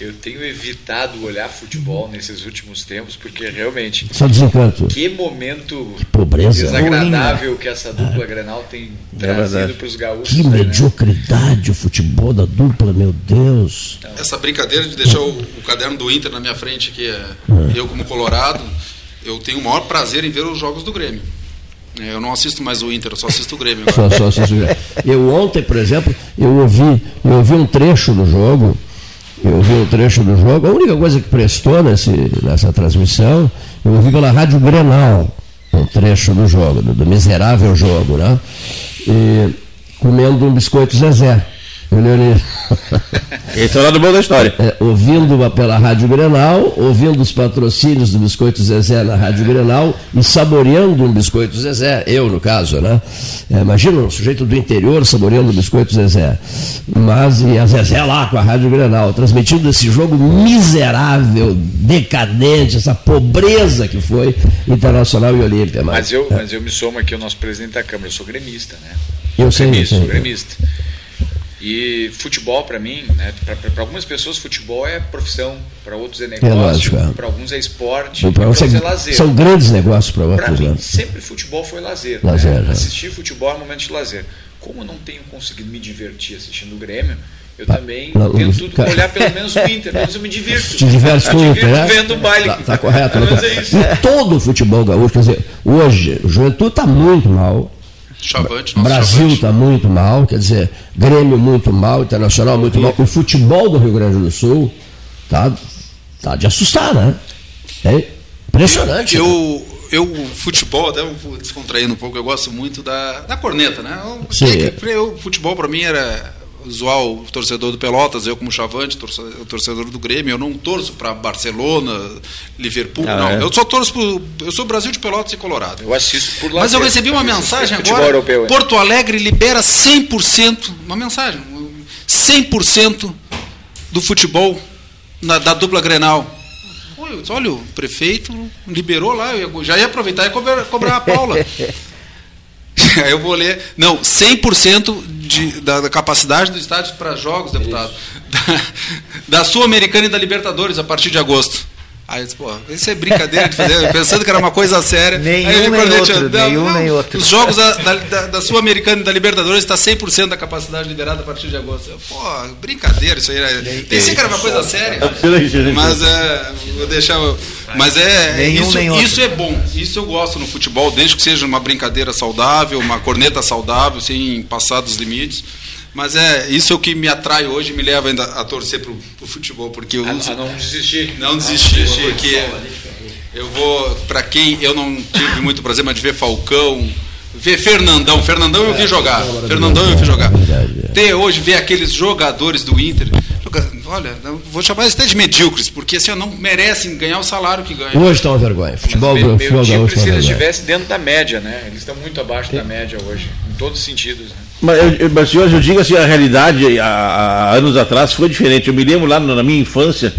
eu tenho evitado olhar futebol nesses últimos tempos, porque realmente. Só desencanto. Que momento que pobreza. desagradável que essa dupla é. Grenal tem é trazido para os gaúchos. Que né? mediocridade o futebol da dupla, meu Deus. Essa brincadeira de deixar o, o caderno do Inter na minha frente, que é, é eu como colorado, eu tenho o maior prazer em ver os jogos do Grêmio. É, eu não assisto mais o Inter, eu só assisto o Grêmio. Só, só assisto o Grêmio. Eu ontem, por exemplo, eu ouvi, eu ouvi um trecho do jogo, eu ouvi um trecho do jogo, a única coisa que prestou nesse, nessa transmissão, eu ouvi pela Rádio Grenal, um trecho do jogo, do, do miserável jogo, né? E, comendo um biscoito Zezé. Leonino. Esse é o lado bom da história. É, ouvindo pela Rádio Grenal, ouvindo os patrocínios do Biscoito Zezé na Rádio Grenal e saboreando um Biscoito Zezé, eu no caso, né? É, imagina um sujeito do interior saboreando o Biscoito Zezé. Mas e a Zezé lá com a Rádio Grenal, transmitindo esse jogo miserável, decadente, essa pobreza que foi Internacional e Olímpia. Mas, mas eu, é. mas eu me somo aqui ao nosso presidente da Câmara, eu sou gremista, né? Eu sei, gremista, eu sei. Sou gremista. E futebol, para mim, né, para algumas pessoas, futebol é profissão, para outros é, é negócio, é para alguns é esporte, para outros é, lazer. São grandes negócios para outros. Para mim, né? sempre futebol foi lazer. lazer né? Assistir futebol é um momento de lazer. Como eu não tenho conseguido me divertir assistindo o Grêmio, eu também não, tento cara... olhar pelo menos o Inter, pelo menos eu me divirto. Te diverte com o Inter, né? vendo o baile. Tá, tá correto. Né? É e todo o futebol gaúcho, quer dizer, hoje o Juventude está muito mal Chavante, Brasil está muito mal, quer dizer, Grêmio muito mal, Internacional muito mal. O futebol do Rio Grande do Sul tá, tá de assustar, né? É impressionante. Eu, né? eu, eu futebol, até descontraindo um pouco, eu gosto muito da, da corneta, né? O, o futebol para mim era zoar o torcedor do Pelotas, eu como chavante, torcedor, torcedor do Grêmio, eu não torço para Barcelona, Liverpool, ah, não. É? Eu só torço pro, eu sou Brasil de Pelotas e Colorado. Eu assisto por lá. Mas eu recebi uma mensagem agora, europeu, Porto Alegre libera 100%, uma mensagem, 100% do futebol na, da dupla Grenal. Olha, o prefeito liberou lá, eu já ia aproveitar e cobrar, cobrar a Paula. Aí eu vou ler. Não, 100% de, da, da, capacidade do estádio para jogos, deputado. Da, da Sul-Americana e da Libertadores a partir de agosto. Aí eu disse, pô, isso é brincadeira de fazer, pensando que era uma coisa séria. Nenhum, aí nem outro, não, nenhum não, nem outro. Os jogos da, da, da Sul-Americana e da Libertadores está 100% da capacidade liberada a partir de agosto. Eu, pô, brincadeira isso aí. Né? Pensei que era uma coisa séria. Mas é, vou deixar. Mas é, nenhum, isso, isso é bom. Isso eu gosto no futebol, desde que seja uma brincadeira saudável, uma corneta saudável, sem passar dos limites. Mas é isso é o que me atrai hoje, me leva ainda a torcer para o futebol, porque eu uso, não desistir, não desistir, porque eu vou para quem eu não tive muito prazer, mas de ver Falcão, ver Fernandão, Fernandão eu vi jogar, Fernandão eu vi jogar. Ter hoje ver aqueles jogadores do Inter, olha, vou chamar eles até de medíocres, porque assim não merecem ganhar o salário que ganham. Hoje está uma vergonha. Futebol do futebol time se eles estivessem dentro da média, né? Eles estão muito abaixo da média hoje, em todos os sentidos. Né? Mas, eu, mas senhores, eu digo assim, a realidade há, anos atrás foi diferente. Eu me lembro lá na minha infância,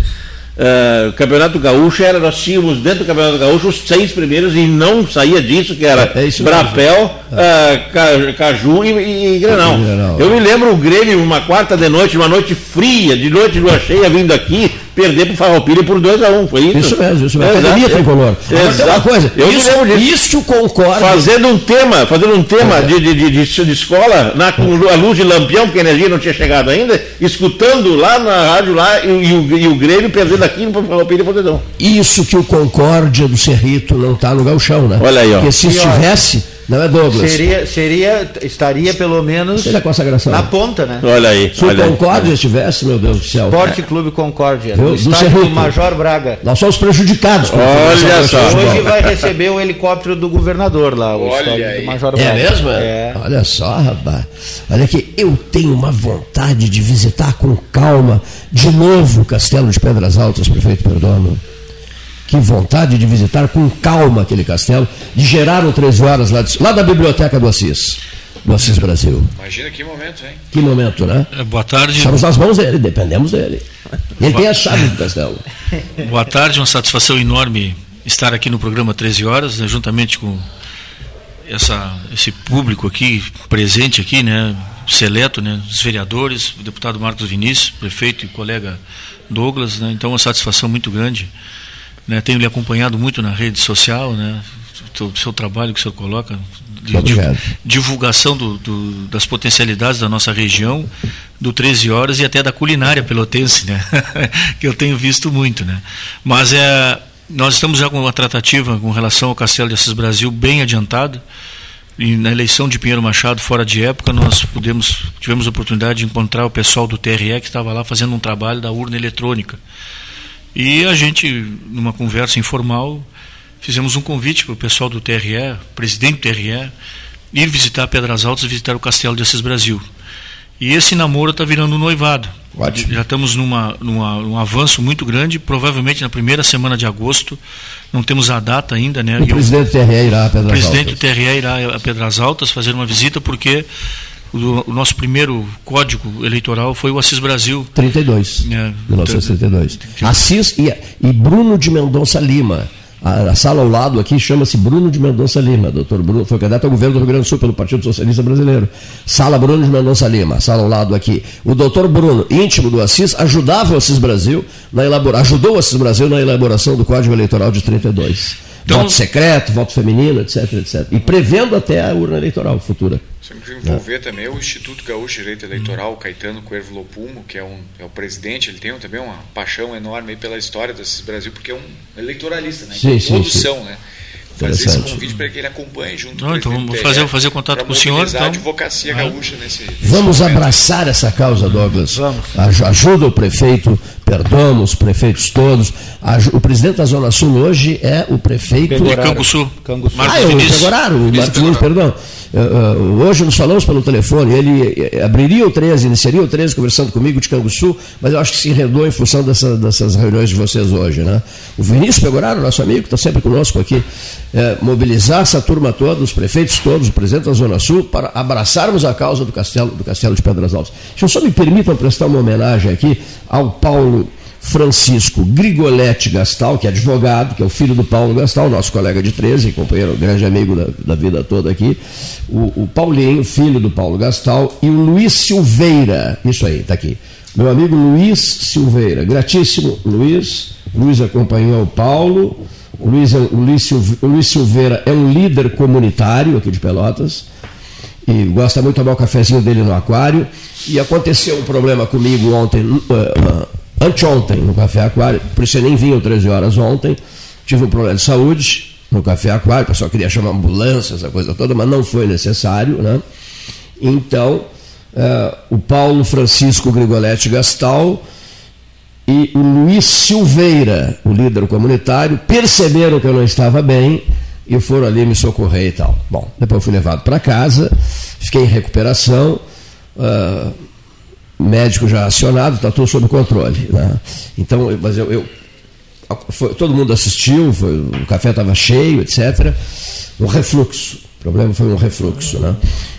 Uh, Campeonato Gaúcho era, nós tínhamos dentro do Campeonato Gaúcho os seis primeiros e não saía disso, que era é, é Brapel, uh, Caju e, e, Granal. Eu me lembro o Grêmio, uma quarta de noite, uma noite fria, de noite de lua cheia, vindo aqui, perder para o Farroupilha por 2x1, um, foi isso? Isso mesmo, isso mesmo. Academia Tricolor. Exato. uma coisa, eu isso, lembro disso. Isso concorda. Fazendo um tema, fazendo um tema é. de, de, de, de, escola, na, com a luz de lampião, porque a energia não tinha chegado ainda, escutando lá na rádio lá, e, e, o, e o Grêmio perdendo aqui para o Farroupilha por 2x1. Isso que o Concórdia do Cerrito não está no galchão, né? Olha aí, ó. Porque se estivesse não é Douglas. Seria, seria, estaria pelo menos seria consagração. na ponta, né? Olha aí. Se olha o Concórdia estivesse, meu Deus do céu. Esporte Clube Concórdia, no estádio do Major Braga. Nós somos prejudicados. Olha só. Hoje vai receber o helicóptero do governador lá, o Olha do Major Braga. É mesmo? É. Olha só, rapaz. Olha aqui, eu tenho uma vontade de visitar com calma de novo o Castelo de Pedras Altas, prefeito Perdomo. Que vontade de visitar com calma aquele castelo, de gerar um 13 horas lá, de, lá da biblioteca do Assis, do Assis Brasil. Imagina que momento, hein? Que momento, né? É, boa tarde. Estamos nas mãos dele, dependemos dele. Ele boa... tem a chave do castelo. Boa tarde, uma satisfação enorme estar aqui no programa 13 horas, né, juntamente com essa, esse público aqui, presente aqui, né, seleto, né, os vereadores, o deputado Marcos Vinícius, prefeito e colega Douglas, né, então uma satisfação muito grande né, tenho lhe acompanhado muito na rede social, né, o seu trabalho que o senhor coloca, de, divulgação do, do, das potencialidades da nossa região, do 13 horas e até da culinária pelotense, né, que eu tenho visto muito. Né. Mas é, nós estamos já com uma tratativa com relação ao Castelo de Assis Brasil bem adiantada. E na eleição de Pinheiro Machado, fora de época, nós pudemos, tivemos a oportunidade de encontrar o pessoal do TRE que estava lá fazendo um trabalho da urna eletrônica. E a gente, numa conversa informal, fizemos um convite para o pessoal do TRE, presidente do TRE, ir visitar Pedras Altas e visitar o Castelo de Assis Brasil. E esse namoro está virando um noivado. Ótimo. Já estamos numa, numa, num avanço muito grande, provavelmente na primeira semana de agosto. Não temos a data ainda, né? O presidente do TRE irá a Pedras Altas. O presidente do TRE irá a Pedras Altas fazer uma visita, porque o, o, nosso primeiro código eleitoral foi o Assis Brasil. 32. É, 1932. Assis e, e Bruno de Mendonça Lima. A, a, sala ao lado aqui chama-se Bruno de Mendonça Lima. Doutor Bruno foi candidato ao governo do Rio Grande do Sul pelo Partido Socialista Brasileiro. Sala Bruno de Mendonça Lima, sala ao lado aqui. O doutor Bruno, íntimo do Assis, ajudava o Assis Brasil na elabora, ajudou o Assis Brasil na elaboração do Código Eleitoral de 32. Então, voto secreto, voto feminino, etc, etc. E prevendo até a urna eleitoral futura. Temos que envolver é. também o Instituto Gaúcho de Direito Eleitoral, Caetano Coelho Lopumo, que é, um, é o presidente, ele tem também uma paixão enorme pela história desse Brasil, porque é um eleitoralista, né? Sim, sim, produção, sim. né? Fazer esse convite para que ele acompanhe junto Não, então vamos fazer, fazer contato com o senhor. Então. a advocacia gaúcha nesse, nesse Vamos momento. abraçar essa causa, Douglas. Vamos. Ajuda o prefeito, perdoamos os prefeitos todos. O presidente da Zona Sul hoje é o prefeito. De Canguçu. Canguçu. Ah, é o Pegoraro, o Marcos perdão. Uh, hoje nos falamos pelo telefone, ele uh, abriria o 13, iniciaria o 13 conversando comigo de Canguçu, mas eu acho que se enredou em função dessa, dessas reuniões de vocês hoje. Né? O Vinícius Pegoraro, nosso amigo, está sempre conosco aqui, é, mobilizar essa turma toda, os prefeitos todos, o presidente da Zona Sul, para abraçarmos a causa do Castelo, do Castelo de Pedras Altas. Deixa eu só me permitam prestar uma homenagem aqui ao Paulo Francisco Grigoletti Gastal, que é advogado, que é o filho do Paulo Gastal, nosso colega de 13, companheiro, grande amigo da, da vida toda aqui, o, o, Paulinho, filho do Paulo Gastal, e o Luiz Silveira, isso aí, está aqui. Meu amigo Luiz Silveira, gratíssimo Luiz, Luiz acompanhou o Paulo, o Luiz, o Luiz, o Luiz Silveira é um líder comunitário aqui de Pelotas, e gosta muito de tomar o cafezinho dele no aquário, e aconteceu um problema comigo ontem, uh, anteontem no Café Aquário, por isso eu nem às 13 horas ontem, tive um problema de saúde no Café Aquário, o pessoal queria chamar ambulância, essa coisa toda, mas não foi necessário, né? Então, uh, o Paulo Francisco Grigoletti Gastal e o Luiz Silveira, o líder comunitário, perceberam que eu não estava bem e foram ali me socorrer e tal. Bom, depois fui levado para casa, fiquei em recuperação. Uh, médico já acionado, está tudo sob controle. Né? Então, mas eu, eu foi, todo mundo assistiu, foi, o café estava cheio, etc. Um refluxo. O problema foi um refluxo, né?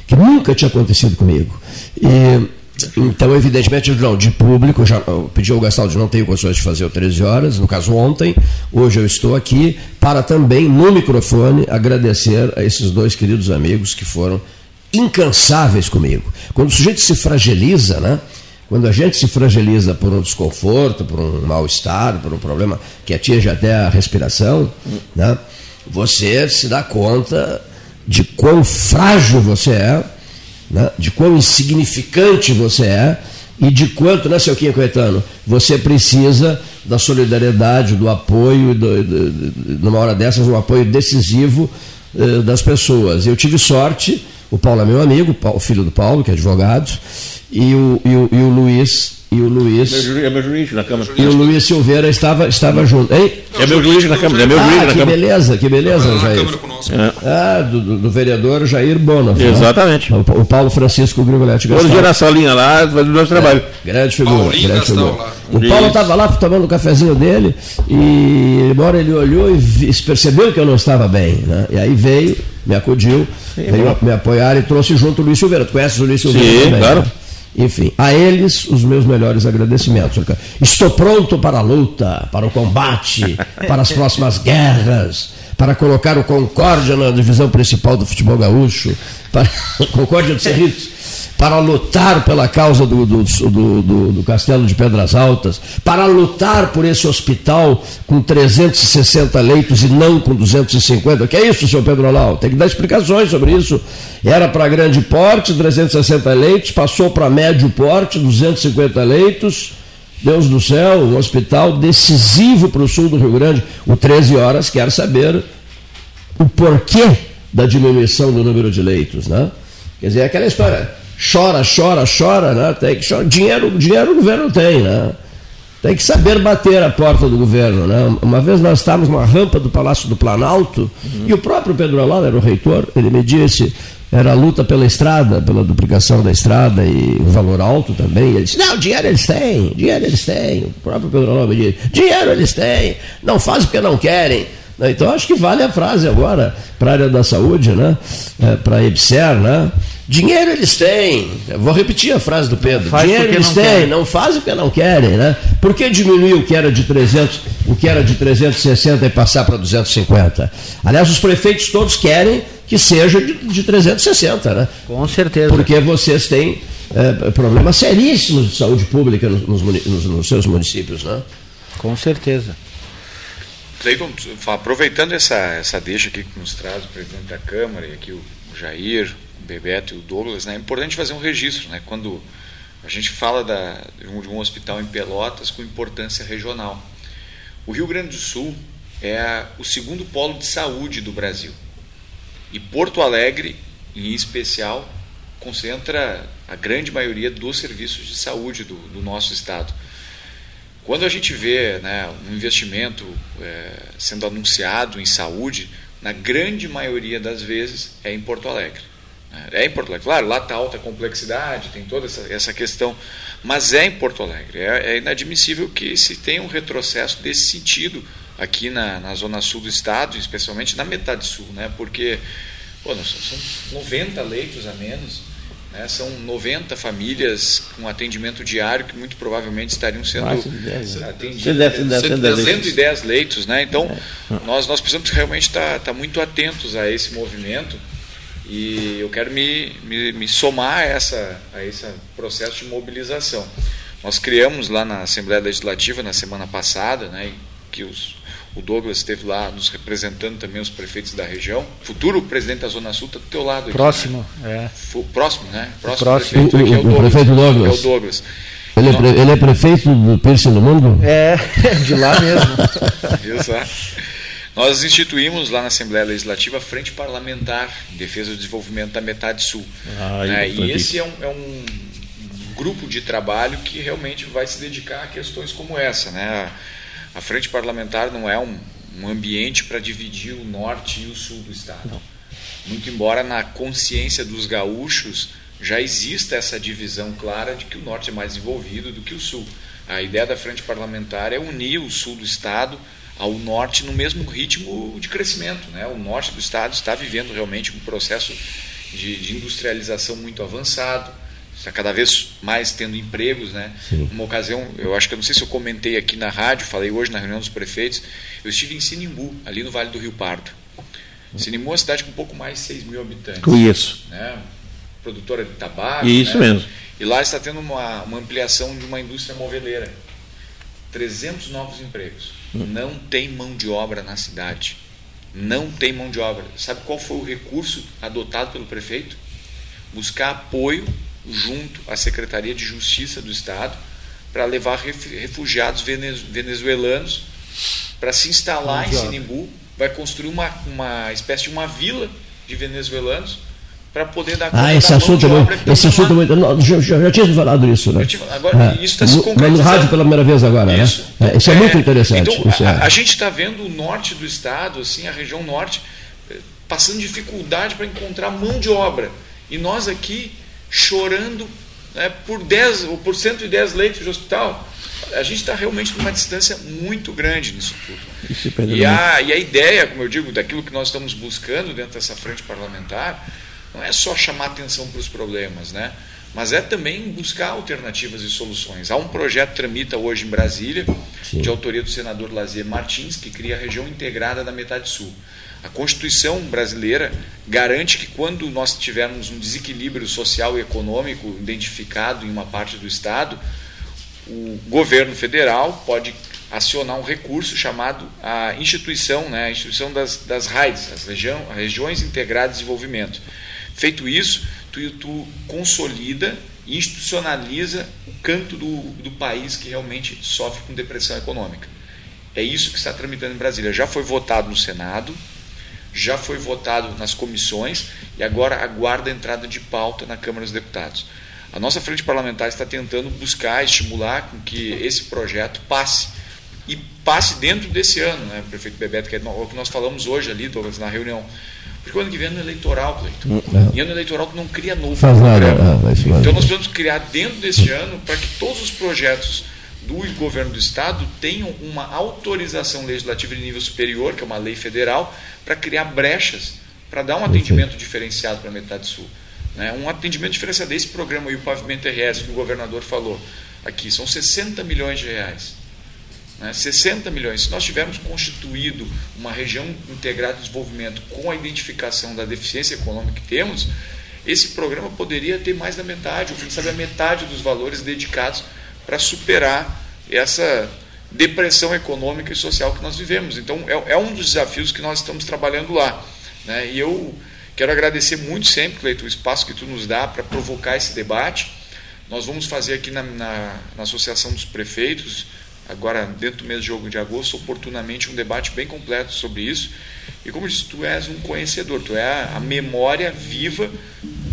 que nunca tinha acontecido comigo. E Então, evidentemente, não, de público, já pedi ao Gastaldi, não tenho condições de fazer o 13 horas, no caso ontem, hoje eu estou aqui para também, no microfone, agradecer a esses dois queridos amigos que foram incansáveis comigo. Quando o sujeito se fragiliza, né? Quando a gente se fragiliza por um desconforto, por um mal-estar, por um problema que atinge até a respiração, né? você se dá conta de quão frágil você é, né? de quão insignificante você é e de quanto, né, seu Quinho Coetano, você precisa da solidariedade, do apoio, do, do, do, numa hora dessas, um apoio decisivo eh, das pessoas. Eu tive sorte, o Paulo é meu amigo, o filho do Paulo, que é advogado, e o, e o, e o Luiz e o Luiz. Meu, é meu juiz na Câmara. E o Luiz Silveira estava, estava junto. Hein? É meu juiz na Câmara. É meu juiz ah, na que beleza, que beleza, Jair. É. Ah, do, do, vereador Jair Bono. Exatamente. O, o, Paulo Francisco Grigoletti Todo dia na salinha lá, faz o nosso trabalho. É, grande figura. grande figura. O Paulo estava lá tomando o cafezinho dele e embora ele olhou e percebeu que eu não estava bem. Né? E aí veio, me acudiu, Sim, veio me apoiar e trouxe junto o Luiz Silveira. Tu conheces o Luiz Silveira? Sim, também, claro. Né? Enfim, a eles os meus melhores agradecimentos. Estou pronto para a luta, para o combate, para as próximas guerras, para colocar o Concórdia na divisão principal do futebol gaúcho, para Concórdia de Cerritos para lutar pela causa do, do, do, do, Castelo de Pedras Altas, para lutar por esse hospital com 360 leitos e não com 250. O que é isso, senhor Pedro Olau? Tem que dar explicações sobre isso. Era para grande porte, 360 leitos, passou para médio porte, 250 leitos. Deus do céu, um hospital decisivo para o sul do Rio Grande. O 13 Horas quer saber o porquê da diminuição do número de leitos. Né? Quer dizer, é aquela história chora, chora, chora, né? Tem que chorar. Dinheiro, dinheiro o governo tem, né? Tem que saber bater a porta do governo, né? Uma vez nós estávamos numa rampa do Palácio do Planalto uhum. e o próprio Pedro Alala era o reitor, ele me disse, era a luta pela estrada, pela duplicação da estrada e o valor alto também. Ele disse, não, dinheiro eles têm, dinheiro eles têm. O próprio Pedro Alala me disse, dinheiro eles têm, não fazem porque não querem. Então acho que vale a frase agora para a área da saúde, né? É, para a EBSER, né? Dinheiro eles têm. Eu vou repetir a frase do Pedro. Dinheiro eles não têm, querem. não fazem porque não querem, né? Por que diminuir o que era de 300, o que era de 360 e passar para 250? Aliás, os prefeitos todos querem que seja de, de 360, né? Com certeza. Porque vocês têm é, problemas seríssimos de saúde pública nos, nos, nos seus municípios, né? Com certeza. Cleiton, aproveitando essa, essa deixa aqui que nos traz o presidente da Câmara e aqui o Jair, Bebeto e o Douglas, né, é importante fazer um registro. Né, quando a gente fala da, de, um, de um hospital em Pelotas com importância regional. O Rio Grande do Sul é o segundo polo de saúde do Brasil. E Porto Alegre, em especial, concentra a grande maioria dos serviços de saúde do, do nosso estado. Quando a gente vê né, um investimento é, sendo anunciado em saúde, na grande maioria das vezes é em Porto Alegre. É em Porto Alegre. Claro, lá está alta complexidade, tem toda essa, essa questão, mas é em Porto Alegre. É, é, inadmissível que se tenha um retrocesso desse sentido aqui na, na zona sul do estado, especialmente na metade sul, né? porque pô, são 90 leitos a menos, né? são 90 famílias com atendimento diário que muito provavelmente estariam sendo atendidas. 110 leitos. Né? Então, é. nós, nós precisamos realmente estar, estar muito atentos a esse movimento e eu quero me, me, me somar a, essa, a esse processo de mobilização. Nós criamos lá na Assembleia Legislativa na semana passada, né, que os, o Douglas esteve lá nos representando também os prefeitos da região. Futuro presidente da Zona Sul está do teu lado. Aqui, próximo, né? é. próximo, né? Próximo, próximo. prefeito aqui é o, Douglas. O prefeito Douglas. É o Douglas. Ele é, pre, ele é prefeito do Piercing do Mundo? É, de lá mesmo. Exato. Nós instituímos lá na Assembleia Legislativa a Frente Parlamentar em Defesa do Desenvolvimento da Metade Sul. Ah, né? E esse é um, é um, grupo de trabalho que realmente vai se dedicar a questões como essa. Né? A Frente Parlamentar não é um, um ambiente para dividir o norte e o sul do Estado. Não. Muito embora na consciência dos gaúchos já exista essa divisão clara de que o norte é mais desenvolvido do que o sul. A ideia da Frente Parlamentar é unir o sul do Estado ao norte no mesmo ritmo de crescimento. Né? O norte do estado está vivendo realmente um processo de, de industrialização muito avançado, está cada vez mais tendo empregos, né? Sim. Uma ocasião, eu acho que eu não sei se eu comentei aqui na rádio, falei hoje na reunião dos prefeitos, eu estive em Sinimbu, ali no Vale do Rio Pardo. Sinimbu é uma cidade com um pouco mais de 6 mil habitantes. Conheço. Né? Produtora de tabaco. Isso né? mesmo. E lá está tendo uma, uma ampliação de uma indústria moveleira. 300 novos empregos. Não tem mão de obra na cidade. Não tem mão de obra. Sabe qual foi o recurso adotado pelo prefeito? Buscar apoio junto à Secretaria de Justiça do Estado para levar refugiados venezuelanos para se instalar em Sinimbu. Vai construir uma, uma espécie de uma vila de venezuelanos para poder dar conta ah, esse assunto, é esse assunto muito, não, já, já, tinha falado isso, né? Tive, agora, é, isso está se concretizando. No rádio pela primeira vez agora, né? isso. né? É, isso é, é, muito interessante. Então, a, é. a, gente está vendo o norte do estado, assim, a região norte, eh, passando dificuldade para encontrar mão de obra. E nós aqui chorando né, por 10 ou por 110 leitos de hospital. A gente está realmente numa distância muito grande nisso tudo. E a, e a ideia, como eu digo, daquilo que nós estamos buscando dentro dessa frente parlamentar, não é só chamar atenção para os problemas, né? mas é também buscar alternativas e soluções. Há um projeto tramita hoje em Brasília, Sim. de autoria do senador Lazier Martins, que cria a região integrada da metade sul. A Constituição brasileira garante que quando nós tivermos um desequilíbrio social e econômico identificado em uma parte do Estado, o governo federal pode acionar um recurso chamado a instituição, né, a instituição das, das RAIDs, as região, regiões integradas de desenvolvimento. Feito isso, tu, tu consolida e institucionaliza o canto do, do país que realmente sofre com depressão econômica. É isso que está tramitando em Brasília. Já foi votado no Senado, já foi votado nas comissões e agora aguarda a entrada de pauta na Câmara dos Deputados. A nossa frente parlamentar está tentando buscar, estimular com que esse projeto passe. E passe dentro desse ano, né, prefeito Bebeto, que é o que nós falamos hoje ali, na reunião. Porque o ano que vem é ano eleitoral, Cleiton. Hum, é. E ano eleitoral não cria novo Faz programa. Nada, é, então nós precisamos criar dentro desse ano para que todos os projetos do governo do Estado tenham uma autorização legislativa de nível superior, que é uma lei federal, para criar brechas, para dar um atendimento diferenciado para a metade sul. Né? Um atendimento diferenciado. Esse programa e o Pavimento RS, que o governador falou aqui, são 60 milhões de reais. Né? 60 milhões. Se nós tivermos constituído uma região integrada de desenvolvimento com a identificação da deficiência econômica que temos, esse programa poderia ter mais da metade, ou quem sabe a metade dos valores dedicados para superar essa depressão econômica e social que nós vivemos. Então, é, é um dos desafios que nós estamos trabalhando lá. Né? E eu quero agradecer muito sempre, Cleiton, o espaço que tu nos dá para provocar esse debate. Nós vamos fazer aqui na, na, na Associação dos Prefeitos, agora dentro do mês de jogo de agosto, oportunamente um debate bem completo sobre isso. E como disse, tu és um conhecedor, tu é a memória viva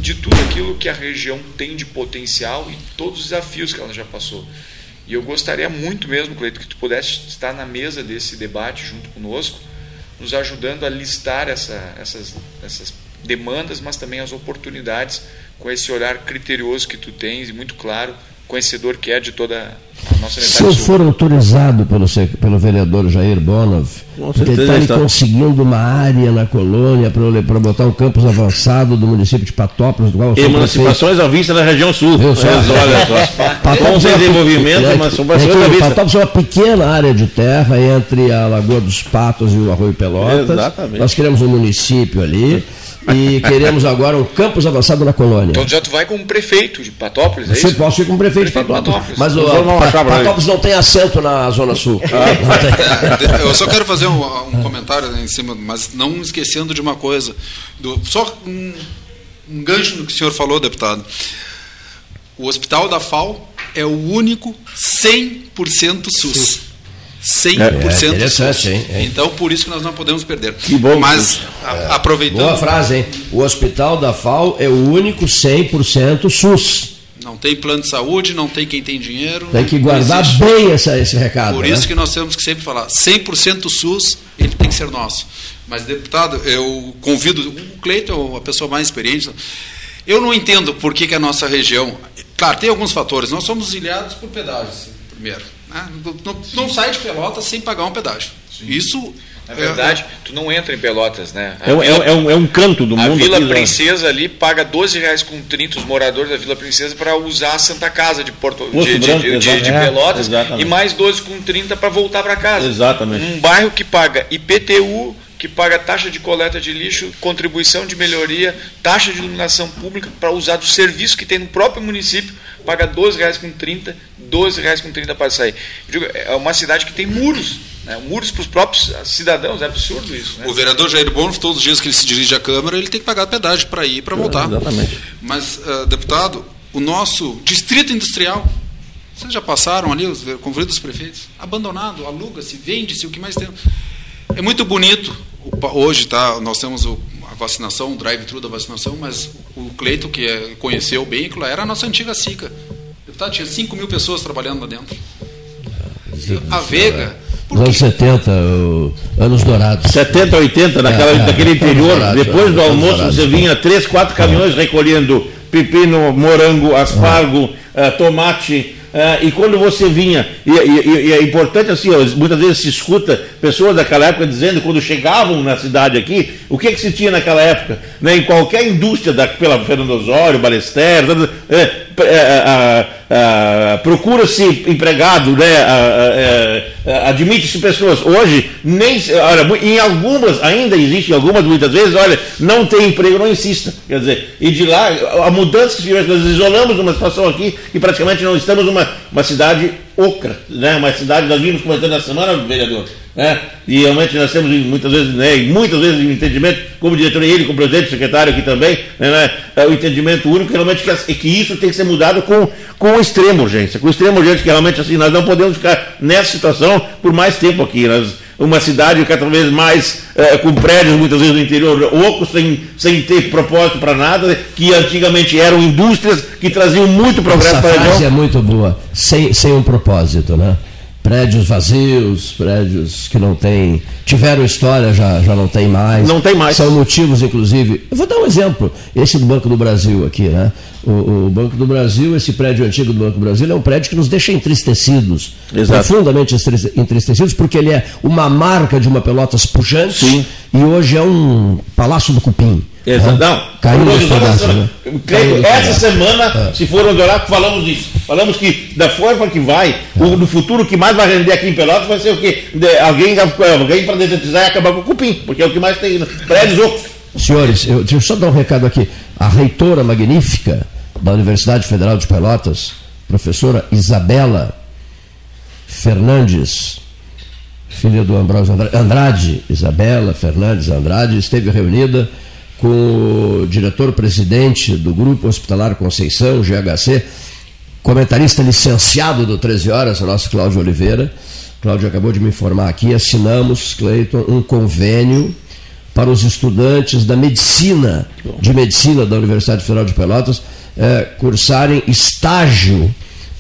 de tudo aquilo que a região tem de potencial e todos os desafios que ela já passou. E eu gostaria muito mesmo, Cleito, que tu pudesse estar na mesa desse debate junto conosco, nos ajudando a listar essa, essas, essas demandas, mas também as oportunidades, com esse olhar criterioso que tu tens e muito claro conhecedor que é de toda a nossa Se eu for autorizado pelo, pelo vereador Jair Bonov, ele está conseguindo uma área na colônia para botar um campus avançado do município de Patópolis, do qual Emancipações à vista da região sul. Eu só, olha só. Patópolis é desenvolvimento, é, emancipações é, à vista. Patópolis é uma pequena área de terra entre a Lagoa dos Patos e o Arroio Pelotas. Exatamente. Nós criamos um município ali e queremos agora um campus avançado na colônia. Então já tu vai como prefeito de Patópolis, é Você isso? posso ir como prefeito, prefeito de Patópolis. Mas o, Patópolis não tem assento na Zona Sul. Ah. Eu só quero fazer um, um, comentário em cima, mas não esquecendo de uma coisa. Do, só um, um gancho no que o senhor falou, deputado. O hospital da FAO é o único 100% SUS. Sim. 100% é, SUS. Hein, hein? Então, por isso que nós não podemos perder. Que bom. Mas, a, aproveitando... Boa frase, hein? O hospital da FAO é o único 100% SUS. Não tem plano de saúde, não tem quem tem dinheiro. Tem que guardar bem essa, esse recado. Por né? isso que nós temos que sempre falar, 100% SUS, ele tem que ser nosso. Mas, deputado, eu convido, o Cleiton é a pessoa mais experiente, eu não entendo por que, que a nossa região... Claro, tem alguns fatores, nós somos ilhados por pedágios, primeiro. Né? Não, não, sai de Pelotas sem pagar um pedágio. Sim. Isso Na verdade, tu não entra em Pelotas, né? É, Vila, é, um, é, um, canto do a mundo. A Vila aqui, Princesa né? ali paga 12 reais com 30 os moradores da Vila Princesa para usar a Santa Casa de, Porto, de, Branco, de, de, de, Pelotas e mais 12 com 30 para voltar para casa. Exatamente. Um bairro que paga IPTU, que paga taxa de coleta de lixo, contribuição de melhoria, taxa de iluminação pública para usar do serviço que tem no próprio município, paga 12 reais com 30, 12 reais com 30 para sair. Digo, é uma cidade que tem muros né? Muros para os próprios cidadãos, é absurdo isso. Né? O vereador Jair Bonf, todos os dias que ele se dirige à Câmara, ele tem que pagar pedágio para ir e para voltar. É, exatamente. Mas, uh, deputado, o nosso distrito industrial, vocês já passaram ali, os conflitos dos prefeitos? Abandonado, aluga-se, vende-se, o que mais tem. É muito bonito. Hoje tá, nós temos o, vacinação, o drive-thru da vacinação, mas o Cleito, que é, conheceu bem, era a nossa antiga SICA. Deputado, tinha 5 mil pessoas trabalhando lá dentro. A Vega nos anos 70, o, anos dourados. 70, 80, naquela, é, naquele interior. Dourados, depois do almoço você vinha três, quatro caminhões recolhendo pepino, morango, aspargo, uh, tomate. Uh, e quando você vinha, e, e, e é importante assim, ó, muitas vezes se escuta pessoas daquela época dizendo, quando chegavam na cidade aqui, o que, que se tinha naquela época? Né, em qualquer indústria, da, pela Fernando Osório, Balester, é, é, procura-se empregado, né, admite-se pessoas. Hoje, nem, olha, em algumas, ainda existem algumas, muitas vezes, olha, não tem emprego, não insista. Quer dizer, e de lá, a mudança que nós isolamos uma situação aqui que praticamente não estamos numa uma cidade ocra, né, uma cidade, nós vimos comentando na semana, vereador, né? E realmente nós temos muitas vezes, né, muitas vezes o entendimento, como diretor ele, como presidente, secretário aqui também, né, né é o entendimento único realmente que, que, isso tem que ser mudado com, com extrema urgência, com extrema urgência, que realmente assim, nós não podemos ficar nessa situação por mais tempo aqui. Nós, uma cidade cada vez mais é, com prédios, muitas vezes no interior, ocos, sem, sem ter propósito para nada, que antigamente eram indústrias que traziam muito progresso para a região. é muito boa, sem, sem um propósito, né? Prédios vazios, prédios que não têm, tiveram história, já, já não tem mais. Não tem mais. São motivos, inclusive. Eu vou dar um exemplo. Esse do Banco do Brasil aqui, né? O, o, Banco do Brasil, esse prédio antigo do Banco do Brasil, é um prédio que nos deixa entristecidos. Exato. Profundamente entristecidos, porque ele é uma marca de uma Pelotas pujante Sim. e hoje é um Palácio do Cupim. Exato. Não, caiu nos pedaços, né? essa semana, se for orar, falamos disso. Falamos que da forma que vai, é. o, no futuro o que mais vai render aqui em Pelotas vai ser o quê? De, alguém alguém para detetizar e acabar com o cupim, porque é o que mais tem. Né? Prédios outros. Senhores, eu, deixa eu só dar um recado aqui. A reitora magnífica da Universidade Federal de Pelotas, professora Isabela Fernandes, filha do Ambrósio Andrade, Isabela Fernandes Andrade, esteve reunida com o diretor-presidente do Grupo Hospitalar Conceição, GHC, comentarista licenciado do 13 Horas, o nosso Cláudio Oliveira. Cláudio acabou de me informar aqui, assinamos, Cleiton, um convênio para os estudantes da medicina, de medicina da Universidade Federal de Pelotas, é, cursarem estágio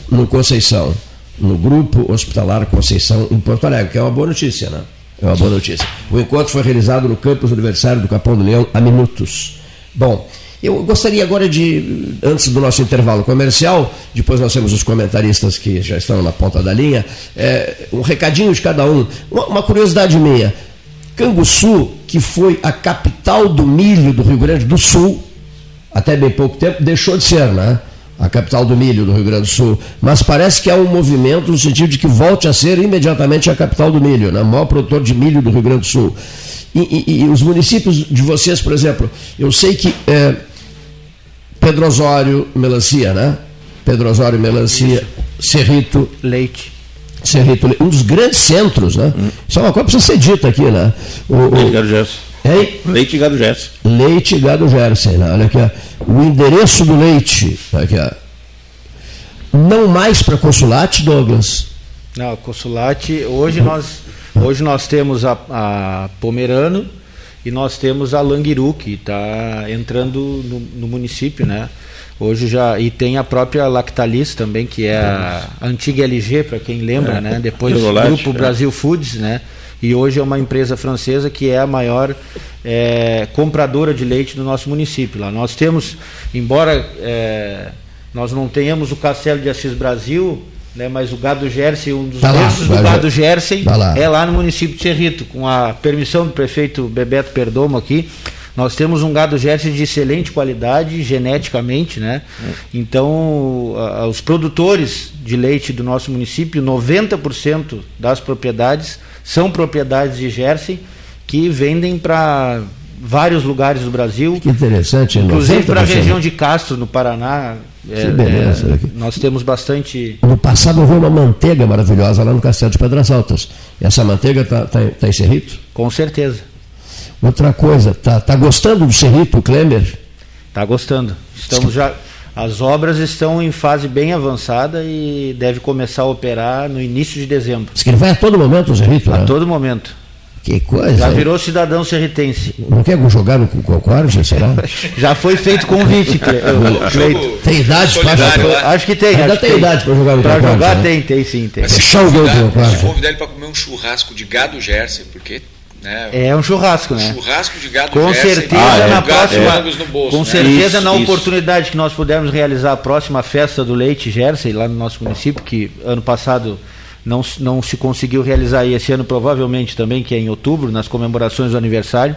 no Conceição, no Grupo Hospitalar Conceição, em Porto Alegre, que é uma boa notícia, né? É uma boa notícia. O encontro foi realizado no campus universitário do Capão do Leão há minutos. Bom, eu gostaria agora de, antes do nosso intervalo comercial, depois nós temos os comentaristas que já estão na ponta da linha, é, um recadinho de cada um. Uma, uma curiosidade minha. Canguçu, que foi a capital do milho do Rio Grande do Sul, até bem pouco tempo, deixou de ser, né? A capital do milho do Rio Grande do Sul, mas parece que há um movimento no sentido de que volte a ser imediatamente a capital do milho, né? o maior produtor de milho do Rio Grande do Sul. E, e, e os municípios de vocês, por exemplo, eu sei que é, Pedro Osório, melancia, né? Pedro Osório, melancia, Cerrito, leite. Cerrito, um dos grandes centros, né? Hum. Isso é uma coisa que precisa ser dita aqui, né? O, o, Hein? Leite e gado Gerson. Leite e gado Gerson. Olha aqui, ó. o endereço do leite. Aqui, ó. Não mais para consulate, Douglas. Não, consulate, hoje nós, hoje nós temos a, a Pomerano e nós temos a Languiru, que está entrando no, no, município, né? Hoje já. E tem a própria Lactalis também, que é a, a antiga LG, para quem lembra, é, né? Depois o Grupo é. Brasil Foods, né? E hoje é uma empresa francesa que é a maior é, compradora de leite do nosso município. Lá nós temos, embora é, nós não tenhamos o Castelo de Assis Brasil né, mas o gado Jersey, um dos tá do gado tá lá. é lá no município de Cerrito, com a permissão do prefeito Bebeto Perdomo aqui. Nós temos um gado Jersey de excelente qualidade, geneticamente, né? Então, a, os produtores de leite do nosso município, 90% das propriedades são propriedades de Jersey que vendem para vários lugares do Brasil. Que interessante, Inclusive para a região de Castro, no Paraná. É, que beleza. É, nós temos bastante. No passado houve uma manteiga maravilhosa lá no Castelo de Pedras Altas. Essa manteiga está tá, tá em Cerrito? Com certeza. Outra coisa, tá, tá gostando do Cerrito, Klemer? Tá gostando. Estamos já as obras estão em fase bem avançada e deve começar a operar no início de dezembro. Diz que ele vai a todo momento, o Cerrito? A né? todo momento. Que coisa. Já virou cidadão serritense. Não quer jogar no Concórdia, será? Já foi feito convite, Cleito. Tem idade para Acho que tem. Ainda tem, tem idade para jogar no. Para jogar né? tem, tem sim. Tem. Se convidar, convidar ele para comer um churrasco de gado Jersey, porque né? É um churrasco, né? Churrasco de gado Com certeza ah, é. na próxima. Bolso, com né? certeza isso, na oportunidade isso. que nós pudermos realizar a próxima festa do leite Jersey lá no nosso município, que ano passado não, não se conseguiu realizar e esse ano provavelmente também, que é em outubro, nas comemorações do aniversário.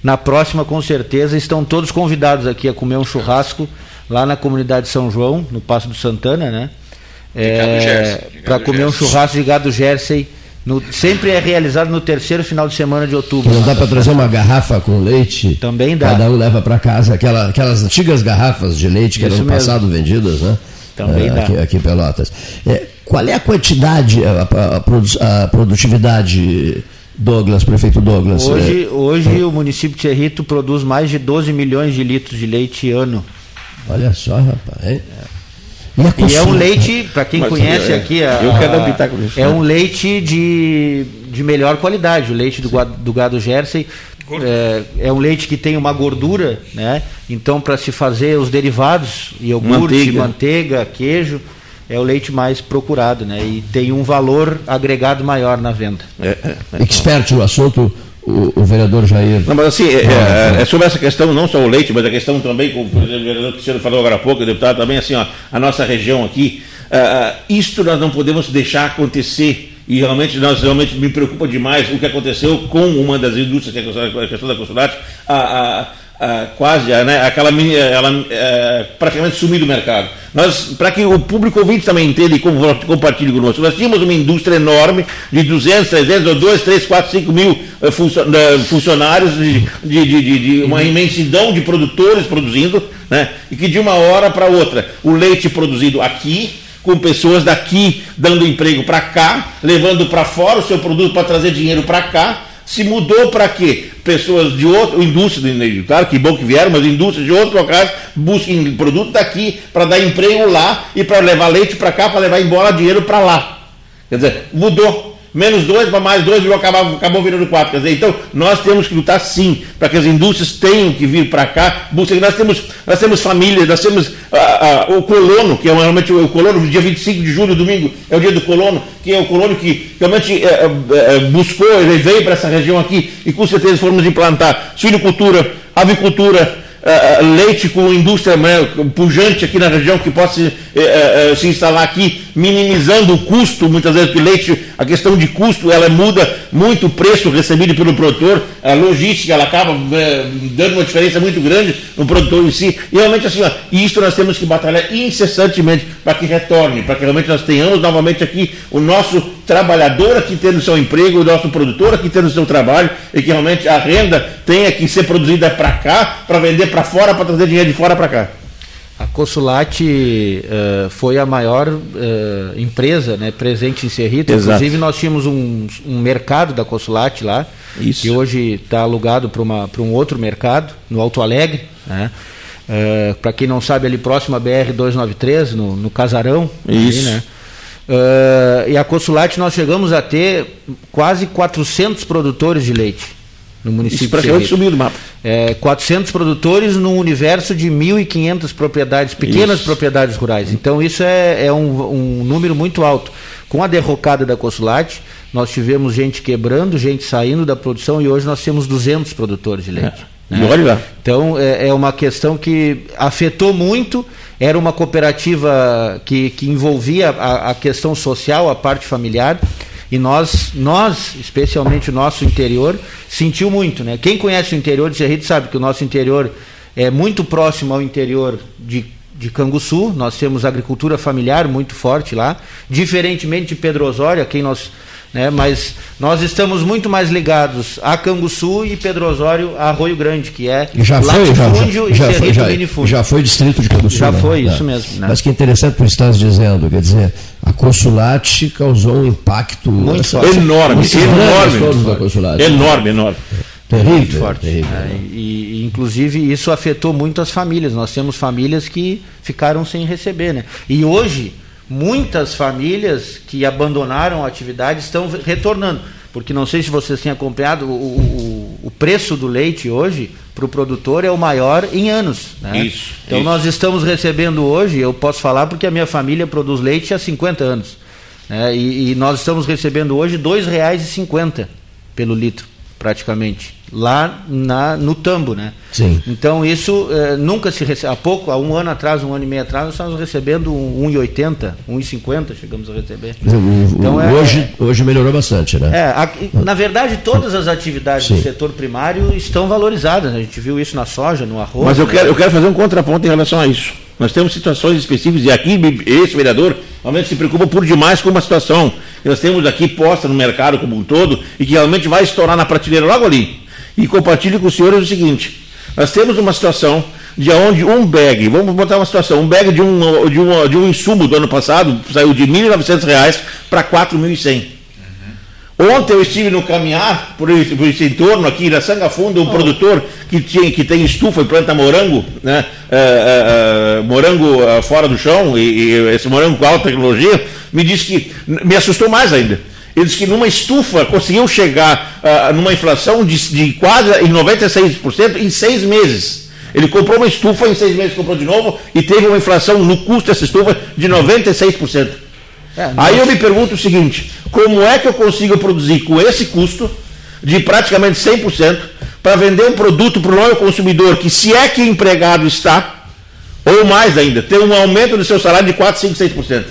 Na próxima, com certeza, estão todos convidados aqui a comer um churrasco lá na comunidade São João, no Passo do Santana, né? É, para comer um churrasco de gado Jersey no, sempre é realizado no terceiro final de semana de outubro. Não dá para trazer uma garrafa com leite? Também dá. Cada um leva para casa aquela, aquelas antigas garrafas de leite que Isso eram no passado vendidas, né? Também é, dá. Aqui, aqui em Pelotas. É, qual é a quantidade, a, a, a, produtividade, Douglas, prefeito Douglas? Hoje, é, hoje o município de Cerrito produz mais de 12 milhões de litros de leite ano. Olha só, rapaz. É. E é um leite, para quem Mas, conhece é, aqui, a, eu quero habitar com isso, é né? um leite de, de melhor qualidade. O leite do, gado, do gado Jersey é, é, um leite que tem uma gordura, né? Então, para se fazer os derivados, iogurte, manteiga. manteiga, queijo, é o leite mais procurado, né? E tem um valor agregado maior na venda. É, é, é. Expert no assunto, o, o, vereador Jair. Não, mas assim, é, é, é, sobre essa questão, não só o leite, mas a questão também, como o vereador Cristiano falou agora há pouco, o deputado também, assim, ó, a nossa região aqui, uh, isto nós não podemos deixar acontecer. E realmente, nós realmente me preocupa demais o que aconteceu com uma das indústrias, que é a questão da consulate, a, a ah, quase, né, aquela ela é, praticamente sumiu do mercado. Nós, para que o público ouvinte também entenda e compartilhe conosco, nós tínhamos uma indústria enorme de 200, 300, 2, 3, 4, 5 mil funcionários, de, de, de, de uma imensidão de produtores produzindo, né, e que de uma hora para outra, o leite produzido aqui, com pessoas daqui dando emprego para cá, levando para fora o seu produto para trazer dinheiro para cá, se mudou para quê? Pessoas de outro, indústria, claro que bom que vieram, mas indústrias de outros locais busquem produto daqui para dar emprego lá e para levar leite para cá, para levar embora dinheiro para lá. Quer dizer, mudou menos dois para mais dois, acabou, acabou virando quatro. Quer dizer, então, nós temos que lutar sim, para que as indústrias tenham que vir para cá. Nós temos, nós temos famílias, nós temos ah, ah, o colono, que é realmente o, colono, dia 25 de julho, domingo, é o dia do colono, que é o colono que realmente é, é, buscou, ele veio para essa região aqui e com certeza formos implantar suinocultura, avicultura, uh, leite com indústria pujante aqui na região que possa uh, uh, se instalar aqui, minimizando o custo, muitas vezes, porque leite, a questão de custo, ela muda muito o preço recebido pelo produtor, a logística, ela acaba dando uma diferença muito grande no produtor em si. E realmente assim, ó, isso nós temos que batalhar incessantemente para que retorne, para que realmente nós tenhamos novamente aqui o nosso trabalhador aqui tendo seu emprego, o nosso produtor aqui tendo seu trabalho, e que realmente a renda tenha que ser produzida para cá, para vender para fora, para trazer dinheiro de fora para cá. A Consulate uh, foi a maior uh, empresa né, presente em Cerrito. Exato. Inclusive, nós tínhamos um, um mercado da Consulate lá, Isso. que hoje está alugado para um outro mercado, no Alto Alegre. Né? Uh, eh, para quem não sabe, ali próximo à BR-293, no, no Casarão. Isso. Ali, né? Uh, e a Consulate nós chegamos a ter quase 400 produtores de leite no município. Isso praticamente sumiu do mapa. É, 400 produtores num universo de 1.500 propriedades, pequenas isso. propriedades rurais. Então isso é, é um, um, número muito alto. Com a derrocada da Consulate, nós tivemos gente quebrando, gente saindo da produção e hoje nós temos 200 produtores de leite. É. Né? olha lá. Então é, é, uma questão que afetou muito. Era uma cooperativa que, que envolvia a, a questão social, a parte familiar. E nós, nós, especialmente o nosso interior, sentiu muito. Né? Quem conhece o interior de Cerrito sabe que o nosso interior é muito próximo ao interior de, de Canguçu. Nós temos agricultura familiar muito forte lá. Diferentemente de Pedro Osório, a quem nós né? mas nós estamos muito mais ligados a Canguçu e Pedro Osório a Arroio Grande, que é já foi, já, já, já, foi, já, já foi distrito de Canguçu. Já né? foi, isso é. mesmo. Né? Mas que interessante tu estás dizendo, quer dizer, a Consulate causou um impacto muito forte. enorme, muito enorme, enorme, enorme. Terrível, muito forte. Terrível, é, e, e, inclusive isso afetou muito as famílias. Nós temos famílias que ficaram sem receber, né? E hoje muitas famílias que abandonaram a atividade estão retornando. Porque não sei se vocês têm acompanhado, o, o, o preço do leite hoje para o produtor é o maior em anos. Né? Isso, então isso. nós estamos recebendo hoje, eu posso falar porque a minha família produz leite há 50 anos. Né? E, e nós estamos recebendo hoje R$ 2,50 pelo litro praticamente, lá na, no tambo, né? Sim. Então isso eh, nunca se recebe, há pouco, há um ano atrás, um ano e meio atrás, nós estávamos recebendo 1,80, 1,50 chegamos a receber. Então, é, hoje, hoje melhorou bastante, né? É, a, na verdade, todas as atividades Sim. do setor primário estão valorizadas, né? a gente viu isso na soja, no arroz. Mas eu, né? quero, eu quero fazer um contraponto em relação a isso. Nós temos situações específicas, e aqui esse vereador realmente se preocupa por demais com uma situação que nós temos aqui posta no mercado como um todo e que realmente vai estourar na prateleira logo ali. E compartilho com os senhores o seguinte: nós temos uma situação de onde um bag, vamos botar uma situação, um bag de um, de um, de um insumo do ano passado saiu de R$ 1.900 para R$ 4.100. Ontem eu estive no caminhar por esse, por esse entorno aqui na Sanga Funda, um oh. produtor que, tinha, que tem estufa e planta morango, né? É, é, é, morango fora do chão, e, e, esse morango com alta tecnologia, me disse que, me assustou mais ainda. Ele disse que numa estufa conseguiu chegar uh, numa inflação de, de quase em 96% em seis meses. Ele comprou uma estufa, em seis meses comprou de novo e teve uma inflação no custo dessa estufa de 96%. É, Aí eu me pergunto o seguinte: como é que eu consigo produzir com esse custo de praticamente 100% para vender um produto para o novo consumidor que, se é que empregado está, ou mais ainda, ter um aumento do seu salário de 4, 5, 6%?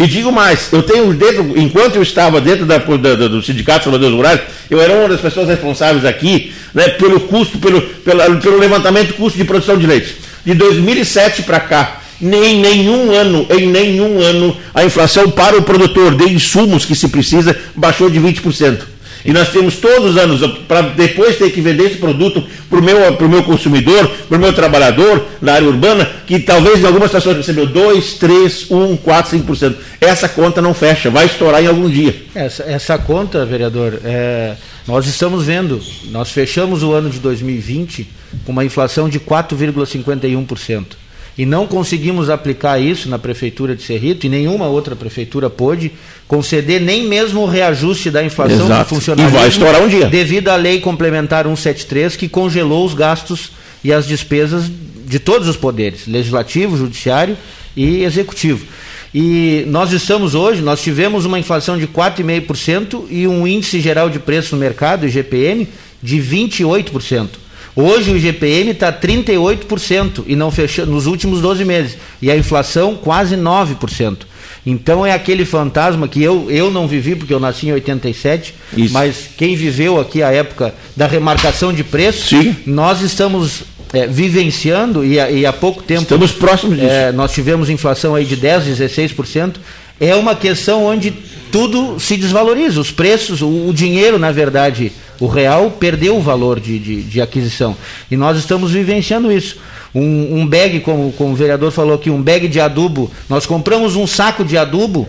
E digo mais, eu tenho dentro, enquanto eu estava dentro da, da, do Sindicato Salvadores Rurais, eu era uma das pessoas responsáveis aqui né, pelo custo, pelo, pelo, pelo levantamento do custo de produção de leite. De 2007 para cá, nem nenhum ano, em nenhum ano, a inflação para o produtor de insumos que se precisa baixou de 20%. E nós temos todos os anos, para depois ter que vender esse produto para o meu, meu consumidor, para o meu trabalhador na área urbana, que talvez em algumas situações recebeu 2, 3, 1, 4, 5%. Essa conta não fecha, vai estourar em algum dia. Essa, essa conta, vereador, é, nós estamos vendo, nós fechamos o ano de 2020 com uma inflação de 4,51% e não conseguimos aplicar isso na prefeitura de Cerrito e nenhuma outra prefeitura pôde conceder nem mesmo o reajuste da inflação Exato. do funcionalismo e vai estourar um dia. devido à lei complementar 173 que congelou os gastos e as despesas de todos os poderes, legislativo, judiciário e executivo. E nós estamos hoje, nós tivemos uma inflação de 4,5% e um índice geral de preço no mercado, IGPM, de 28%. Hoje o IGPM está 38% e não fechou nos últimos 12 meses. E a inflação quase 9%. Então é aquele fantasma que eu, eu não vivi, porque eu nasci em 87, Isso. mas quem viveu aqui a época da remarcação de preço, Sim. nós estamos é, vivenciando, e, e, há pouco tempo. Estamos próximos disso. É, nós tivemos inflação aí de 10%, 16%. É uma questão onde tudo se desvaloriza. Os preços, o, o dinheiro, na verdade, o real perdeu o valor de, de, de aquisição. E nós estamos vivenciando isso. Um, um, bag, como, como o vereador falou aqui, um bag de adubo. Nós compramos um saco de adubo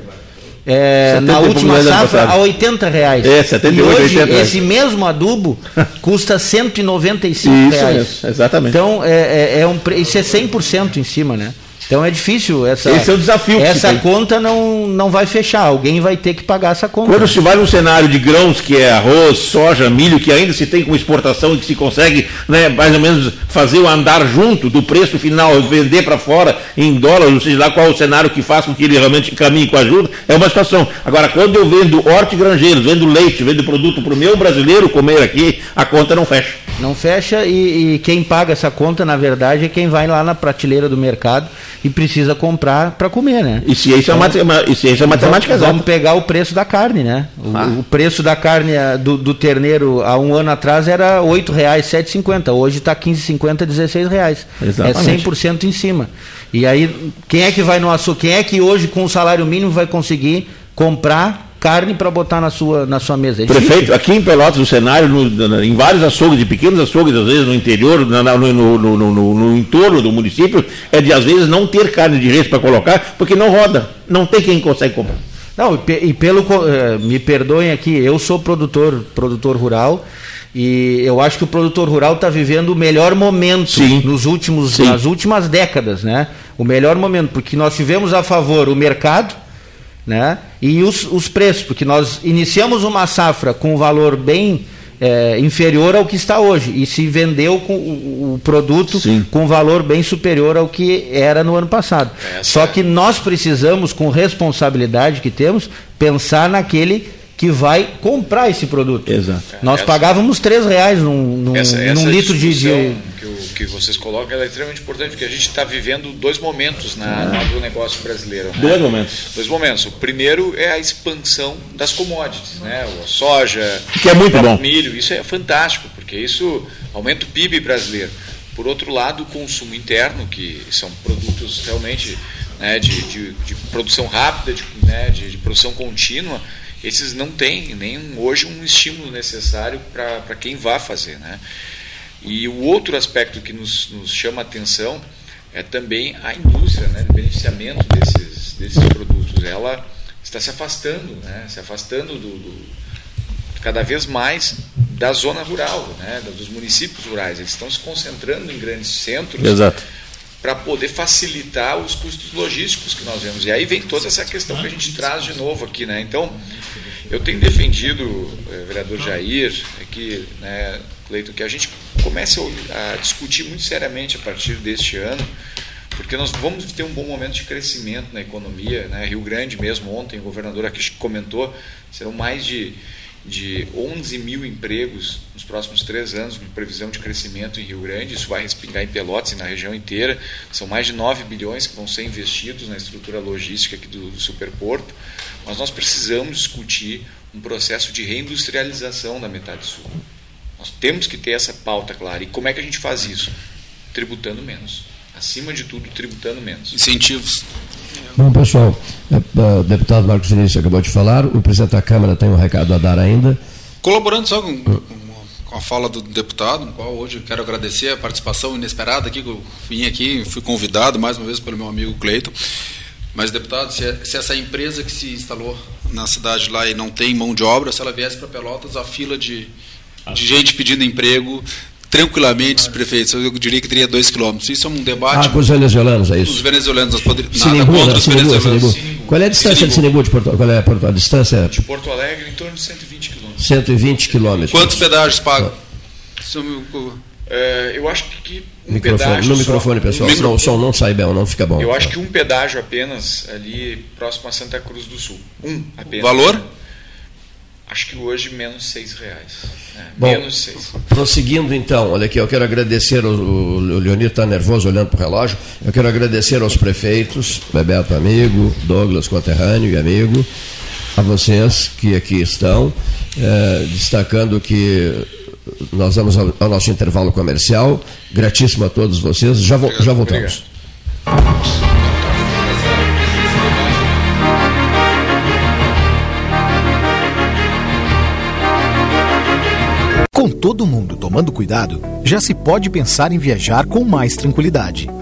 é, na última safra a 80 reais. É, 78, e hoje 80 esse mesmo adubo custa 195 isso reais. Mesmo, exatamente. Então é, é, é um, isso é 100% em cima, né? Então é difícil essa. Esse é o desafio. Essa conta não, não vai fechar. Alguém vai ter que pagar essa conta. Quando se vai num cenário de grãos que é arroz, soja, milho, que ainda se tem como exportação e que se consegue, né, mais ou menos fazer o andar junto do preço final, vender para fora em dólar, não sei lá qual o cenário que faz com que ele realmente caminhe com a ajuda, é uma situação. Agora, quando eu vendo hortigranjeiros, vendo leite, vendo produto para o meu brasileiro comer aqui, a conta não fecha. Não fecha e, e, quem paga essa conta, na verdade, é quem vai lá na prateleira do mercado e precisa comprar para comer, né? E ciência, então, é, uma, e ciência é matemática Vamos, vamos pegar o preço da carne, né? O, ah. o preço da carne eh, do, do, terneiro há um ano atrás era R$ 8,00, 7,50. Hoje está R$ 15,50, R$ reais. Exatamente. É 100% em cima. E aí, quem é que vai no açougue? Quem é que hoje, com o salário mínimo, vai conseguir comprar carne para botar na sua, na sua mesa. É Prefeito, aqui em Pelotas, no cenário, no, em vários açougues, de pequenos açougues, às vezes no interior, no, no, no, no, entorno do município, é de às vezes não ter carne de res para colocar, porque não roda, não tem quem consegue comprar. Não, e pelo, eh, me perdoem aqui, eu sou produtor, produtor rural, e eu acho que o produtor rural está vivendo o melhor momento Sim. nos últimos, Sim. nas últimas décadas, né? O melhor momento, porque nós tivemos a favor o mercado, né? E os, os preços, porque nós iniciamos uma safra com um valor bem é, inferior ao que está hoje e se vendeu com o, o produto Sim. com valor bem superior ao que era no ano passado. Essa Só que nós precisamos, com responsabilidade que temos, pensar naquele que vai comprar esse produto. Exato. Nós essa, pagávamos três reais num, num, essa, essa num litro de, de... Que, vocês colocam é extremamente importante, porque a gente está vivendo dois momentos na, no agronegócio brasileiro. Né? Dois momentos. Dois momentos. O primeiro é a expansão das commodities, né? a soja, que é muito bom. milho. Isso é fantástico, porque isso aumenta o PIB brasileiro. Por outro lado, o consumo interno, que são produtos realmente né, de, de, de, produção rápida, de, né, de, de produção contínua, esses não têm nem hoje um estímulo necessário para quem vá fazer. Né? E o outro aspecto que nos, nos chama a atenção é também a indústria, né, o beneficiamento desses, desses produtos. Ela está se afastando, né, se afastando do, do, cada vez mais da zona rural, né, dos municípios rurais. Eles estão se concentrando em grandes centros. Exato para poder facilitar os custos logísticos que nós vemos. E aí vem toda essa questão que a gente traz de novo aqui. Né? Então, eu tenho defendido, eh, vereador Jair, é que, né, Cleiton, que a gente comece a, discutir muito seriamente a partir deste ano, porque nós vamos ter um bom momento de crescimento na economia. Né? Rio Grande mesmo, ontem o governador aqui comentou, serão mais de de 11 mil empregos nos próximos três anos, com previsão de crescimento em Rio Grande. Isso vai respingar em Pelotas e na região inteira. São mais de 9 bilhões que vão ser investidos na estrutura logística aqui do, do superporto. Mas nós precisamos discutir um processo de reindustrialização da metade sul. Nós temos que ter essa pauta clara. E como é que a gente faz isso? Tributando menos. Acima de tudo, tributando menos. Incentivos. Bom, pessoal, é, é, o deputado Marcos Vinícius acabou de falar, o presidente da Câmara tem um recado a dar ainda. Colaborando só com, com a fala do deputado, no qual hoje quero agradecer a participação inesperada aqui, que eu vim aqui, fui convidado mais uma vez pelo meu amigo Cleiton. Mas, deputado, se, se, essa empresa que se instalou na cidade lá e não tem mão de obra, se ela viesse para Pelotas, a fila de, de gente pedindo emprego tranquilamente, prefeito, eu diria que teria dois quilômetros. Isso é um debate. Ah, com os venezuelanos, é isso? Os venezuelanos, nós poderíamos. Nada contra os venezuelanos. Qual é a distância Sinibu. de Sinibu de Porto Qual é a, a, distância? De Porto Alegre, em torno de 120 quilômetros. 120 quilômetros. Quantos pedágios pagam? É, eu acho que um microfone, pedágio. No microfone, só, pessoal, um senão o som não sai bem, não fica bom. Eu acho que um pedágio apenas ali próximo a Santa Cruz do Sul. Um apenas. Valor? Acho que hoje menos seis reais. Bom, menos. Prosseguindo então, olha aqui, eu quero agradecer, o, o Leonir está nervoso olhando para o relógio, eu quero agradecer aos prefeitos, Bebeto amigo, Douglas conterrâneo e amigo, a vocês que aqui estão, é, destacando que nós vamos ao, ao, nosso intervalo comercial, gratíssimo a todos vocês, já, vo, já voltamos. Obrigado. Com todo mundo tomando cuidado, já se pode pensar em viajar com mais tranquilidade.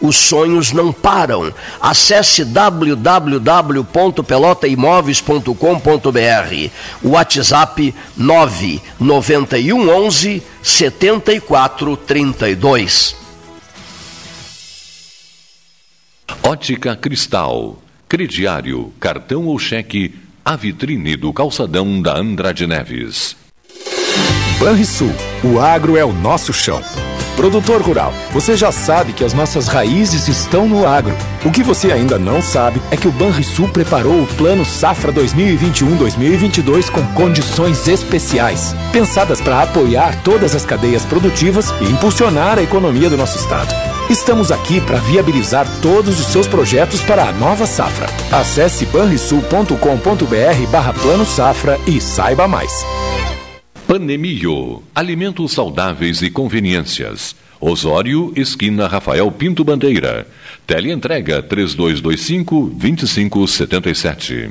os sonhos não param. Acesse www.pelotaimoveis.com.br. WhatsApp 991 11 7432. Ótica Cristal. Crediário, cartão ou cheque, a vitrine do calçadão da Andrade Neves. Banrisul, o agro é o nosso chão. Produtor rural, você já sabe que as nossas raízes estão no agro. O que você ainda não sabe é que o Banrisul preparou o Plano Safra 2021-2022 com condições especiais, pensadas para apoiar todas as cadeias produtivas e impulsionar a economia do nosso estado. Estamos aqui para viabilizar todos os seus projetos para a nova safra. Acesse banrisul.com.br barra Plano Safra e saiba mais. Panemio, alimentos saudáveis e conveniências. Osório, esquina Rafael Pinto Bandeira. Teleentrega 3225-2577.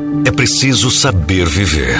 é preciso saber viver.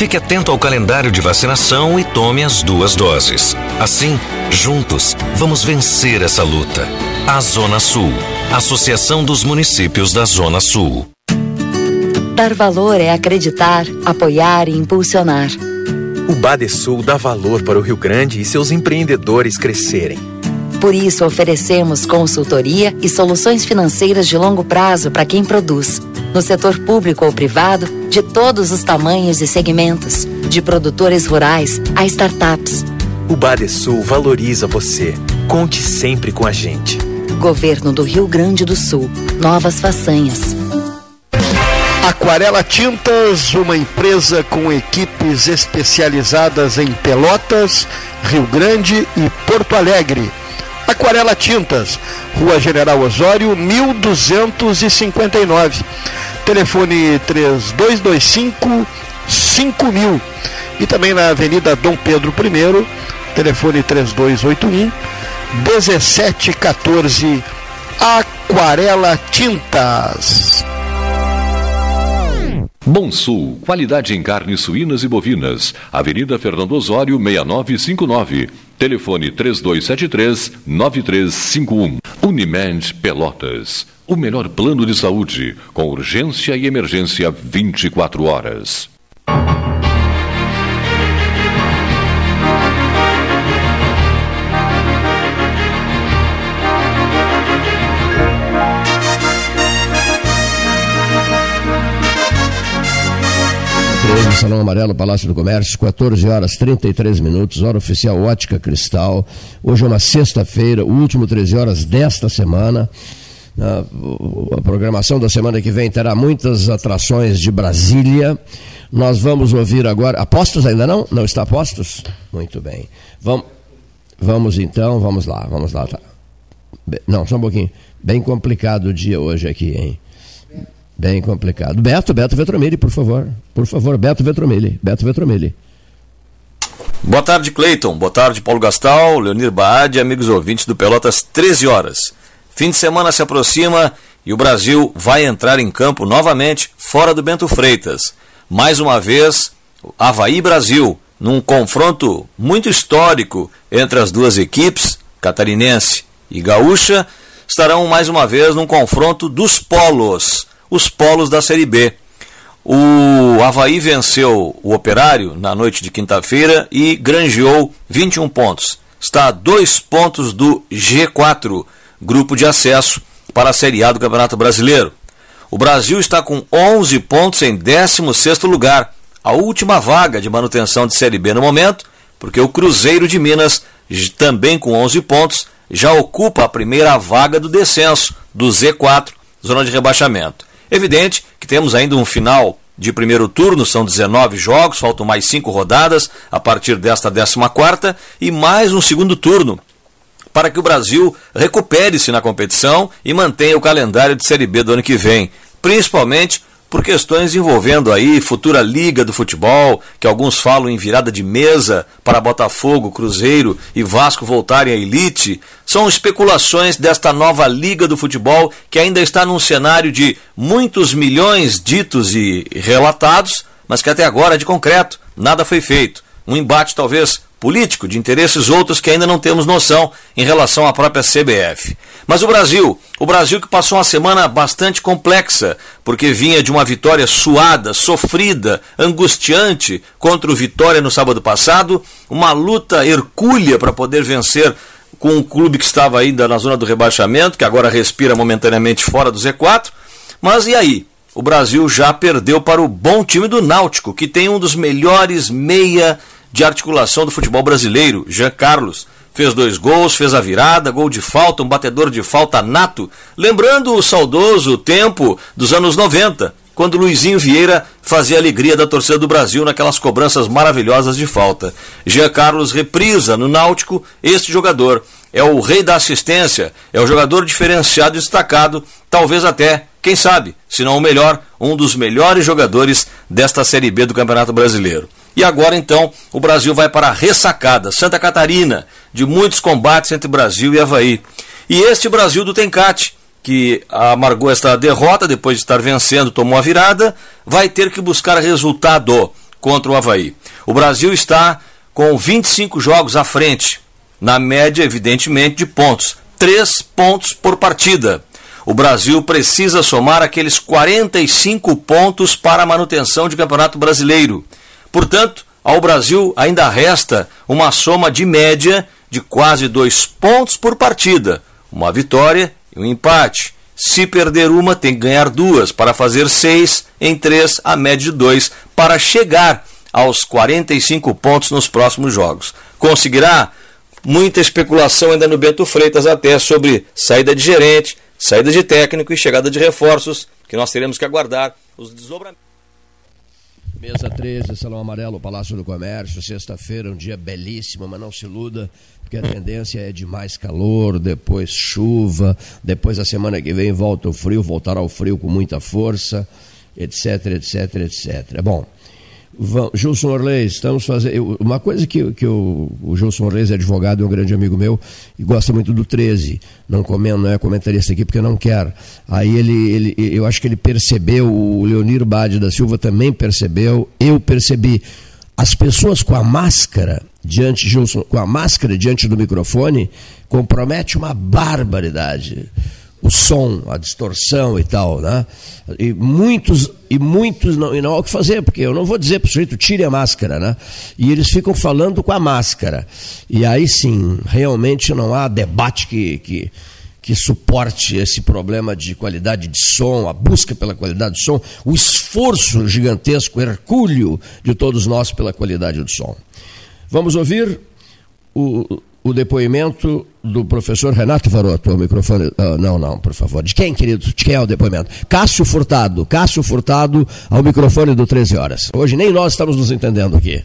Fique atento ao calendário de vacinação e tome as duas doses. Assim, juntos, vamos vencer essa luta. A Zona Sul, Associação dos Municípios da Zona Sul. Dar valor é acreditar, apoiar e impulsionar. O Badesul dá valor para o Rio Grande e seus empreendedores crescerem. Por isso, oferecemos consultoria e soluções financeiras de longo prazo para quem produz, no setor público ou privado, de todos os tamanhos e segmentos, de produtores rurais a startups. O Badesul valoriza você. Conte sempre com a gente. Governo do Rio Grande do Sul. Novas façanhas. Aquarela Tintas, uma empresa com equipes especializadas em Pelotas, Rio Grande e Porto Alegre. Aquarela Tintas, Rua General Osório, 1259. telefone 3225 5000. E também na Avenida Dom Pedro I, telefone 3281 1714 Aquarela Tintas. Bom Sul, qualidade em carnes suínas e bovinas. Avenida Fernando Osório, 6959. Telefone 3273-9351. Unimed Pelotas. O melhor plano de saúde, com urgência e emergência 24 horas. 13, Salão Amarelo, Palácio do Comércio, 14 horas 33 minutos, hora oficial Ótica Cristal. Hoje é uma sexta-feira, último 13 horas desta semana. A programação da semana que vem terá muitas atrações de Brasília. Nós vamos ouvir agora. Apostos ainda não? Não está apostos? Muito bem. Vamos, vamos então, vamos lá, vamos lá. Tá. Não, só um pouquinho. Bem complicado o dia hoje aqui, hein? Bem complicado. Beto, Beto Vetromilli, por favor. Por favor, Beto Vetromilli. Beto Vetromilli. Boa tarde, Cleiton. Boa tarde, Paulo Gastal, Leonir Baade, amigos ouvintes do Pelotas, 13 horas. Fim de semana se aproxima e o Brasil vai entrar em campo novamente fora do Bento Freitas. Mais uma vez, Havaí Brasil, num confronto muito histórico entre as duas equipes, catarinense e gaúcha, estarão mais uma vez num confronto dos polos os polos da Série B. O Havaí venceu o Operário na noite de quinta-feira e granjeou 21 pontos. Está a dois pontos do G4, grupo de acesso para a Série A do Campeonato Brasileiro. O Brasil está com 11 pontos em 16º lugar, a última vaga de manutenção de Série B no momento, porque o Cruzeiro de Minas, também com 11 pontos, já ocupa a primeira vaga do descenso do Z4, zona de rebaixamento. Evidente que temos ainda um final de primeiro turno, são 19 jogos, faltam mais 5 rodadas a partir desta 14 e mais um segundo turno para que o Brasil recupere-se na competição e mantenha o calendário de Série B do ano que vem, principalmente por questões envolvendo aí futura liga do futebol, que alguns falam em virada de mesa para Botafogo, Cruzeiro e Vasco voltarem à elite, são especulações desta nova liga do futebol que ainda está num cenário de muitos milhões ditos e relatados, mas que até agora de concreto nada foi feito. Um embate talvez político, de interesses outros que ainda não temos noção em relação à própria CBF. Mas o Brasil, o Brasil que passou uma semana bastante complexa, porque vinha de uma vitória suada, sofrida, angustiante contra o Vitória no sábado passado, uma luta hercúlea para poder vencer com um clube que estava ainda na zona do rebaixamento, que agora respira momentaneamente fora do Z4. Mas e aí? O Brasil já perdeu para o bom time do Náutico, que tem um dos melhores meia de articulação do futebol brasileiro, Jean Carlos. Fez dois gols, fez a virada, gol de falta, um batedor de falta nato, lembrando o saudoso tempo dos anos 90, quando Luizinho Vieira fazia a alegria da torcida do Brasil naquelas cobranças maravilhosas de falta. Jean Carlos reprisa no Náutico este jogador. É o rei da assistência, é o jogador diferenciado e destacado, talvez até, quem sabe, se não o melhor, um dos melhores jogadores desta Série B do Campeonato Brasileiro. E agora então o Brasil vai para a ressacada, Santa Catarina, de muitos combates entre Brasil e Havaí. E este Brasil do Tencate, que amargou esta derrota depois de estar vencendo, tomou a virada, vai ter que buscar resultado contra o Havaí. O Brasil está com 25 jogos à frente, na média, evidentemente, de pontos. Três pontos por partida. O Brasil precisa somar aqueles 45 pontos para a manutenção de campeonato brasileiro. Portanto, ao Brasil ainda resta uma soma de média de quase dois pontos por partida, uma vitória e um empate. Se perder uma, tem que ganhar duas para fazer seis em três, a média de dois, para chegar aos 45 pontos nos próximos jogos. Conseguirá? Muita especulação ainda no Bento Freitas, até sobre saída de gerente, saída de técnico e chegada de reforços, que nós teremos que aguardar os desdobramentos. Mesa 13, Salão Amarelo, Palácio do Comércio, sexta-feira, um dia belíssimo, mas não se iluda, porque a tendência é de mais calor, depois chuva, depois a semana que vem volta o frio, voltará o frio com muita força. etc, etc, etc. Bom, Vamos, Gilson Orley, estamos fazendo. Uma coisa que, que eu, o Gilson Orley é advogado, é um grande amigo meu e gosta muito do 13. Não, comendo, não é comentarista aqui porque não quer. Aí ele, ele, eu acho que ele percebeu, o Leonir Bade da Silva também percebeu, eu percebi. As pessoas com a máscara diante, Gilson, com a máscara diante do microfone compromete uma barbaridade o som, a distorção e tal, né? E muitos, e muitos não, e não há o que fazer, porque eu não vou dizer para o sujeito tire a máscara, né? E eles ficam falando com a máscara. E aí sim, realmente não há debate que, que, que suporte esse problema de qualidade de som, a busca pela qualidade de som, o esforço gigantesco, hercúleo de todos nós pela qualidade do som. Vamos ouvir o, o depoimento do professor Renato Varoto. O microfone. Uh, não, não, por favor. De quem, querido? De quem é o depoimento? Cássio Furtado. Cássio Furtado ao microfone do 13 Horas. Hoje nem nós estamos nos entendendo aqui.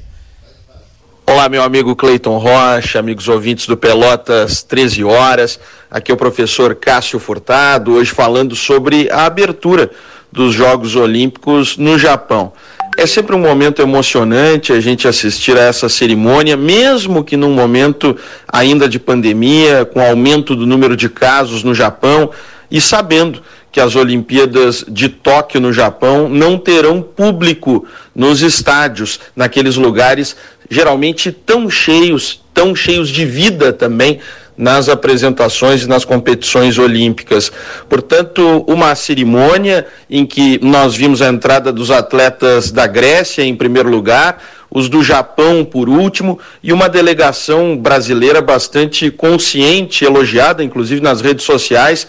Olá, meu amigo Cleiton Rocha, amigos ouvintes do Pelotas 13 Horas. Aqui é o professor Cássio Furtado, hoje falando sobre a abertura dos Jogos Olímpicos no Japão. É sempre um momento emocionante a gente assistir a essa cerimônia, mesmo que num momento ainda de pandemia, com aumento do número de casos no Japão, e sabendo que as Olimpíadas de Tóquio no Japão não terão público nos estádios, naqueles lugares geralmente tão cheios, tão cheios de vida também nas apresentações e nas competições olímpicas. Portanto, uma cerimônia em que nós vimos a entrada dos atletas da Grécia em primeiro lugar, os do Japão por último, e uma delegação brasileira bastante consciente, elogiada inclusive nas redes sociais,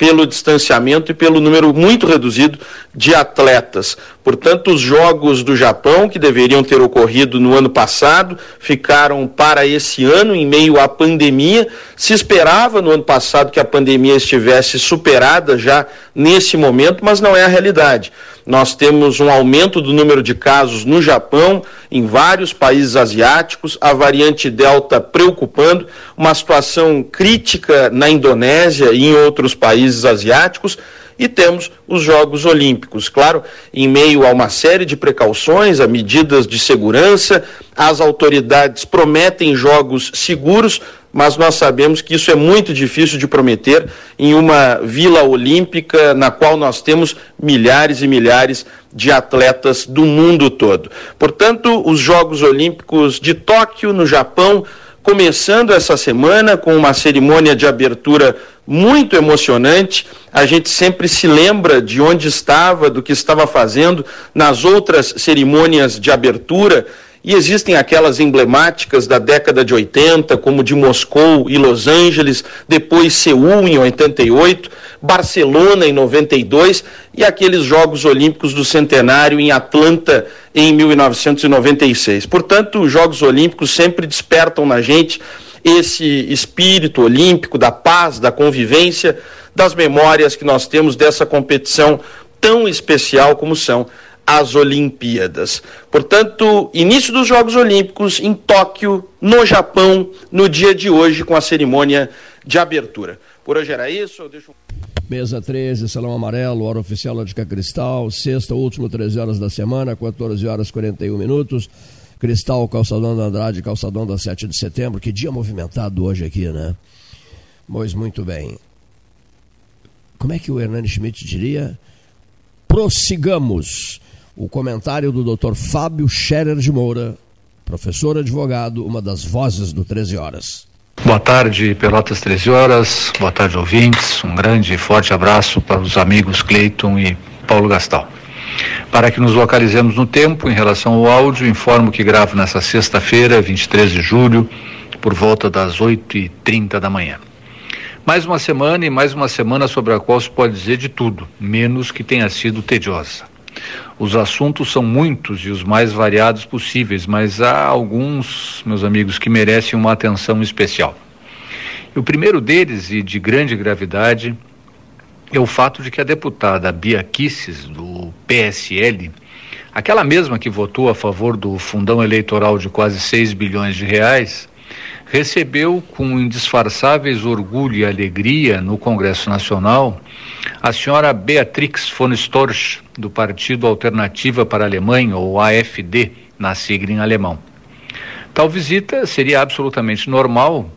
pelo distanciamento e pelo número muito reduzido de atletas. Portanto, os Jogos do Japão, que deveriam ter ocorrido no ano passado, ficaram para esse ano, em meio à pandemia. Se esperava no ano passado que a pandemia estivesse superada já nesse momento, mas não é a realidade. Nós temos um aumento do número de casos no Japão, em vários países asiáticos, a variante Delta preocupando, uma situação crítica na Indonésia e em outros países asiáticos e temos os Jogos Olímpicos. Claro, em meio a uma série de precauções, a medidas de segurança, as autoridades prometem jogos seguros, mas nós sabemos que isso é muito difícil de prometer em uma vila olímpica na qual nós temos milhares e milhares de atletas do mundo todo. Portanto, os Jogos Olímpicos de Tóquio, no Japão, começando essa semana com uma cerimônia de abertura muito emocionante. A gente sempre se lembra de onde estava, do que estava fazendo nas outras cerimônias de abertura. E existem aquelas emblemáticas da década de 80, como de Moscou e Los Angeles, depois Seul em 88, Barcelona em 92 e aqueles Jogos Olímpicos do Centenário em Atlanta em 1996. Portanto, os Jogos Olímpicos sempre despertam na gente esse espírito olímpico da paz, da convivência, das memórias que nós temos dessa competição tão especial como são as Olimpíadas. Portanto, início dos Jogos Olímpicos em Tóquio, no Japão, no dia de hoje, com a cerimônia de abertura. Por hoje era isso, eu deixo. Mesa 13, Salão Amarelo, hora oficial Lógica Cristal, sexta, último 13 horas da semana, 14 horas 41 minutos. Cristal, Calçadão da Andrade, Calçadão da 7 de setembro. Que dia movimentado hoje aqui, né? Pois muito bem. Como é que o Hernani Schmidt diria? Prossigamos. O comentário do Dr. Fábio Scherer de Moura, professor advogado, uma das vozes do 13 Horas. Boa tarde, Pelotas 13 Horas. Boa tarde, ouvintes. Um grande e forte abraço para os amigos Cleiton e Paulo Gastal. Para que nos localizemos no tempo, em relação ao áudio, informo que gravo nessa sexta-feira, 23 de julho, por volta das 8h30 da manhã. Mais uma semana e mais uma semana sobre a qual se pode dizer de tudo, menos que tenha sido tediosa. Os assuntos são muitos e os mais variados possíveis, mas há alguns, meus amigos, que merecem uma atenção especial. E o primeiro deles, e de grande gravidade, é o fato de que a deputada Bia Kisses, do PSL, aquela mesma que votou a favor do fundão eleitoral de quase 6 bilhões de reais, recebeu com indisfarçáveis orgulho e alegria no Congresso Nacional A senhora Beatrix von Storch, do Partido Alternativa para a Alemanha, ou AFD, na sigla em alemão. Tal visita seria absolutamente normal,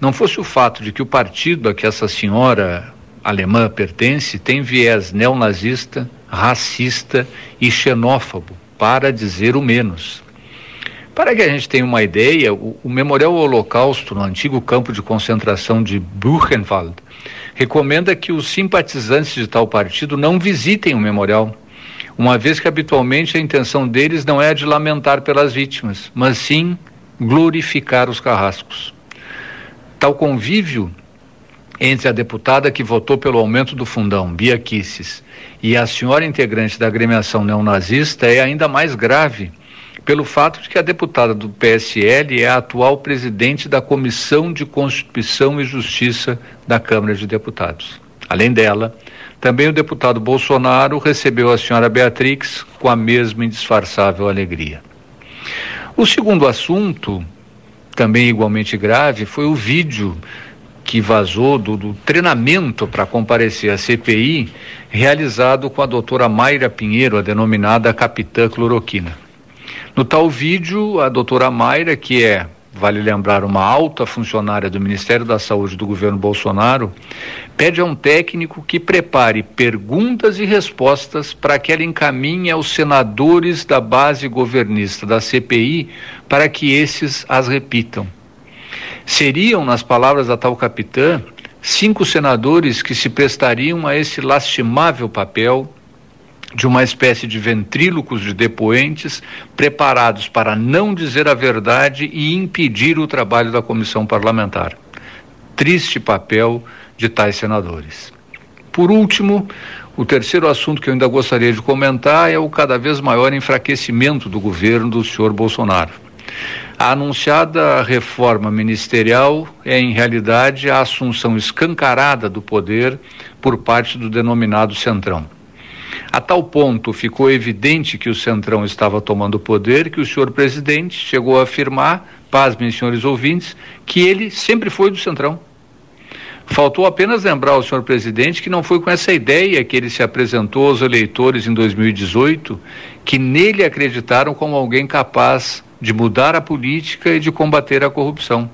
não fosse o fato de que o partido a que essa senhora alemã pertence tem viés neonazista, racista e xenófobo, para dizer o menos. Para que a gente tenha uma ideia, o, o Memorial Holocausto, no antigo campo de concentração de Buchenwald, recomenda que os simpatizantes de tal partido não visitem o memorial, uma vez que habitualmente a intenção deles não é a de lamentar pelas vítimas, mas sim glorificar os carrascos. Tal convívio entre a deputada que votou pelo aumento do fundão, Bia Kisses, e a senhora integrante da agremiação neonazista é ainda mais grave, pelo fato de que a deputada do PSL é a atual presidente da Comissão de Constituição e Justiça da Câmara de Deputados. Além dela, também o deputado Bolsonaro recebeu a senhora Beatrix com a mesma indisfarçável alegria. O segundo assunto, também igualmente grave, foi o vídeo que vazou do, do treinamento para comparecer à CPI, realizado com a doutora Mayra Pinheiro, a denominada Capitã Cloroquina. No tal vídeo, a doutora Mayra, que é, vale lembrar, uma alta funcionária do Ministério da Saúde do governo Bolsonaro, pede a um técnico que prepare perguntas e respostas para que ela encaminhe aos senadores da base governista da CPI para que esses as repitam. Seriam, nas palavras da tal capitã, cinco senadores que se prestariam a esse lastimável papel de uma espécie de ventrílocos de depoentes preparados para não dizer a verdade e impedir o trabalho da comissão parlamentar. Triste papel de tais senadores. Por último, o terceiro assunto que eu ainda gostaria de comentar é o cada vez maior enfraquecimento do governo do senhor Bolsonaro. A anunciada reforma ministerial é, em realidade, a assunção escancarada do poder por parte do denominado Centrão. A tal ponto ficou evidente que o Centrão estava tomando poder que o senhor presidente chegou a afirmar, pasmem, senhores ouvintes, que ele sempre foi do Centrão. Faltou apenas lembrar ao senhor presidente que não foi com essa ideia que ele se apresentou aos eleitores em 2018, que nele acreditaram como alguém capaz de mudar a política e de combater a corrupção.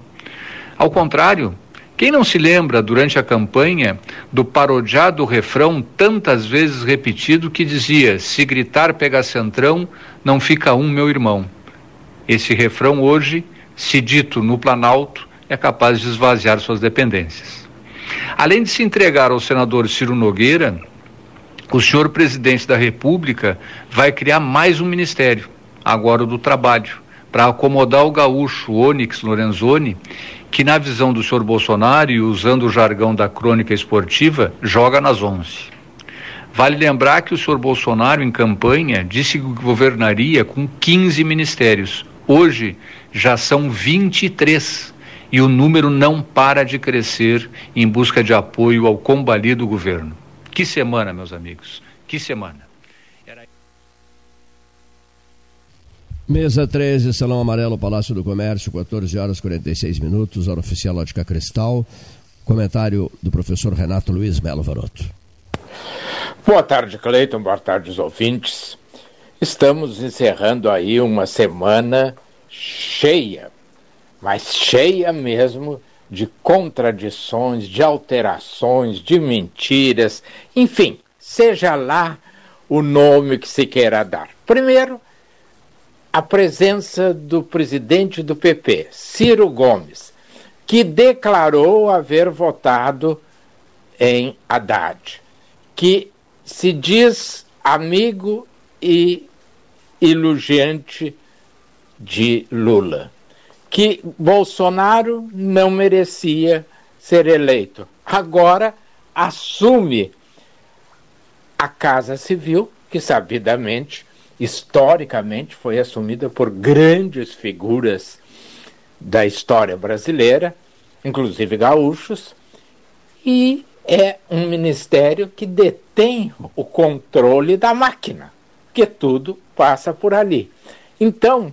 Ao contrário, quem não se lembra, durante a campanha, do parodiado refrão tantas vezes repetido que dizia: Se gritar pega centrão, não fica um, meu irmão. Esse refrão hoje, se dito no Planalto, é capaz de esvaziar suas dependências. Além de se entregar ao senador Ciro Nogueira, o senhor presidente da República vai criar mais um ministério, agora o do Trabalho, para acomodar o gaúcho Onyx Lorenzoni que, na visão do senhor Bolsonaro, e usando o jargão da crônica esportiva, joga nas 11. Vale lembrar que o senhor Bolsonaro, em campanha, disse que governaria com 15 ministérios. Hoje já são 23 e o número não para de crescer em busca de apoio ao combalido governo. Que semana, meus amigos, que semana. Mesa 13, Salão Amarelo, Palácio do Comércio, 14 horas 46 minutos, hora oficial Ótica Cristal. Comentário do professor Renato Luiz Melo Varoto. Boa tarde, Cleiton. Boa tarde, os ouvintes. Estamos encerrando aí uma semana cheia, mas cheia mesmo de contradições, de alterações, de mentiras, enfim, seja lá o nome que se queira dar. Primeiro, a presença do presidente do PP, Ciro Gomes, que declarou haver votado em Haddad, que se diz amigo e ilugiante de Lula, que Bolsonaro não merecia ser eleito. Agora assume a Casa Civil, que sabidamente historicamente foi assumida por grandes figuras da história brasileira, inclusive gaúchos, e é um ministério que detém o controle da máquina, que tudo passa por ali. Então,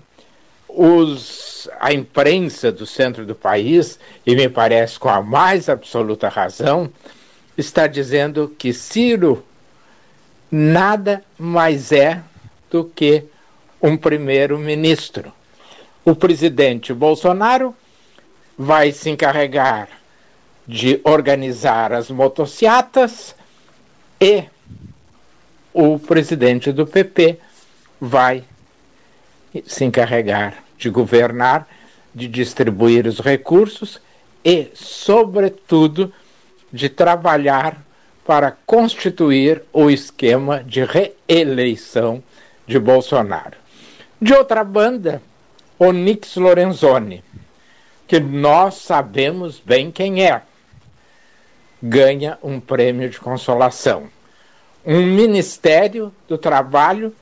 os, a imprensa do centro do país, e me parece com a mais absoluta razão, está dizendo que Ciro nada mais é do que um primeiro-ministro. O presidente Bolsonaro vai se encarregar de organizar as motocicletas e o presidente do PP vai se encarregar de governar, de distribuir os recursos e, sobretudo, de trabalhar para constituir o esquema de reeleição de Bolsonaro. De outra banda, o Nix Lorenzoni, que nós sabemos bem quem é, ganha um prêmio de consolação. Um Ministério do Trabalho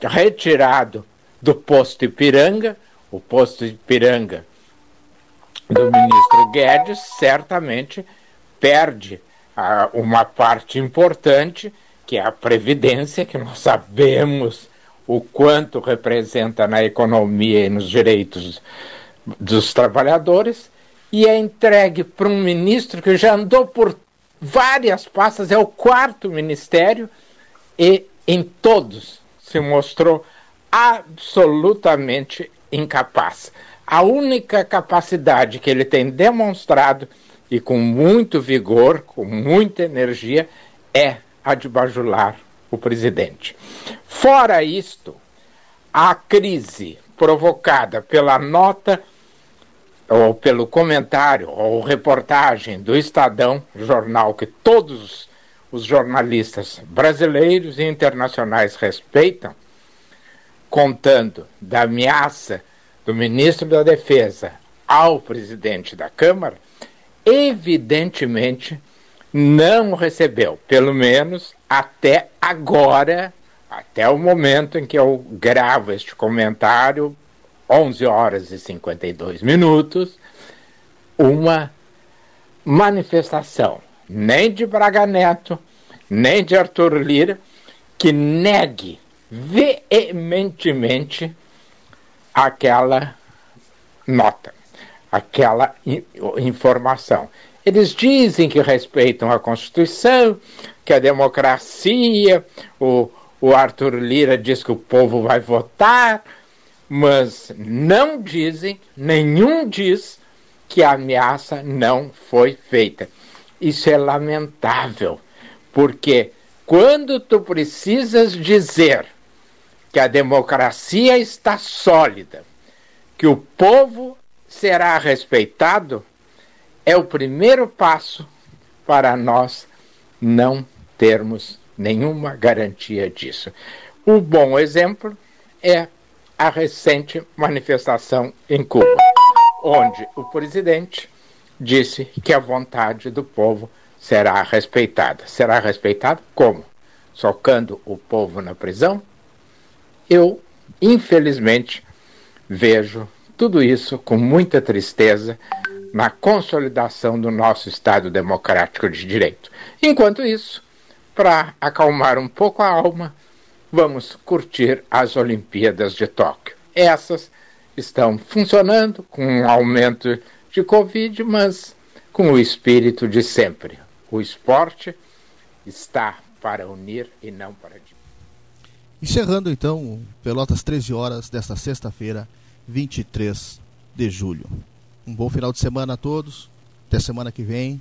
retirado do posto Ipiranga, o posto Ipiranga do ministro Guedes certamente perde ah, uma parte importante, que é a Previdência, que nós sabemos o quanto representa na economia e nos direitos dos trabalhadores, e é entregue para um ministro que já andou por várias pastas, é o quarto ministério, e em todos se mostrou absolutamente incapaz. A única capacidade que ele tem demonstrado, e com muito vigor, com muita energia, é a de bajular o presidente. Fora isto, a crise provocada pela nota ou pelo comentário ou reportagem do Estadão, jornal que todos os jornalistas brasileiros e internacionais respeitam, contando da ameaça do ministro da Defesa ao presidente da Câmara, evidentemente não recebeu, pelo menos até agora, até o momento em que eu gravo este comentário, 11 horas e 52 minutos, uma manifestação, nem de Braga Neto, nem de Arthur Lira, que negue veementemente aquela nota, aquela informação. Eles dizem que respeitam a Constituição, que a democracia, o, o Arthur Lira diz que o povo vai votar, mas não dizem, nenhum diz que a ameaça não foi feita. Isso é lamentável, porque quando tu precisas dizer que a democracia está sólida, que o povo será respeitado, é o primeiro passo para nós não termos nenhuma garantia disso. O bom exemplo é a recente manifestação em Cuba, onde o presidente disse que a vontade do povo será respeitada. Será respeitada como? Socando o povo na prisão? Eu, infelizmente, vejo tudo isso com muita tristeza na consolidação do nosso Estado democrático de direito. Enquanto isso, para acalmar um pouco a alma, vamos curtir as Olimpíadas de Tóquio. Essas estão funcionando com um aumento de Covid, mas com o espírito de sempre. O esporte está para unir e não para dividir. Encerrando então, Pelotas 13 horas desta sexta-feira, 23 de julho. Um bom final de semana a todos. Até semana que vem.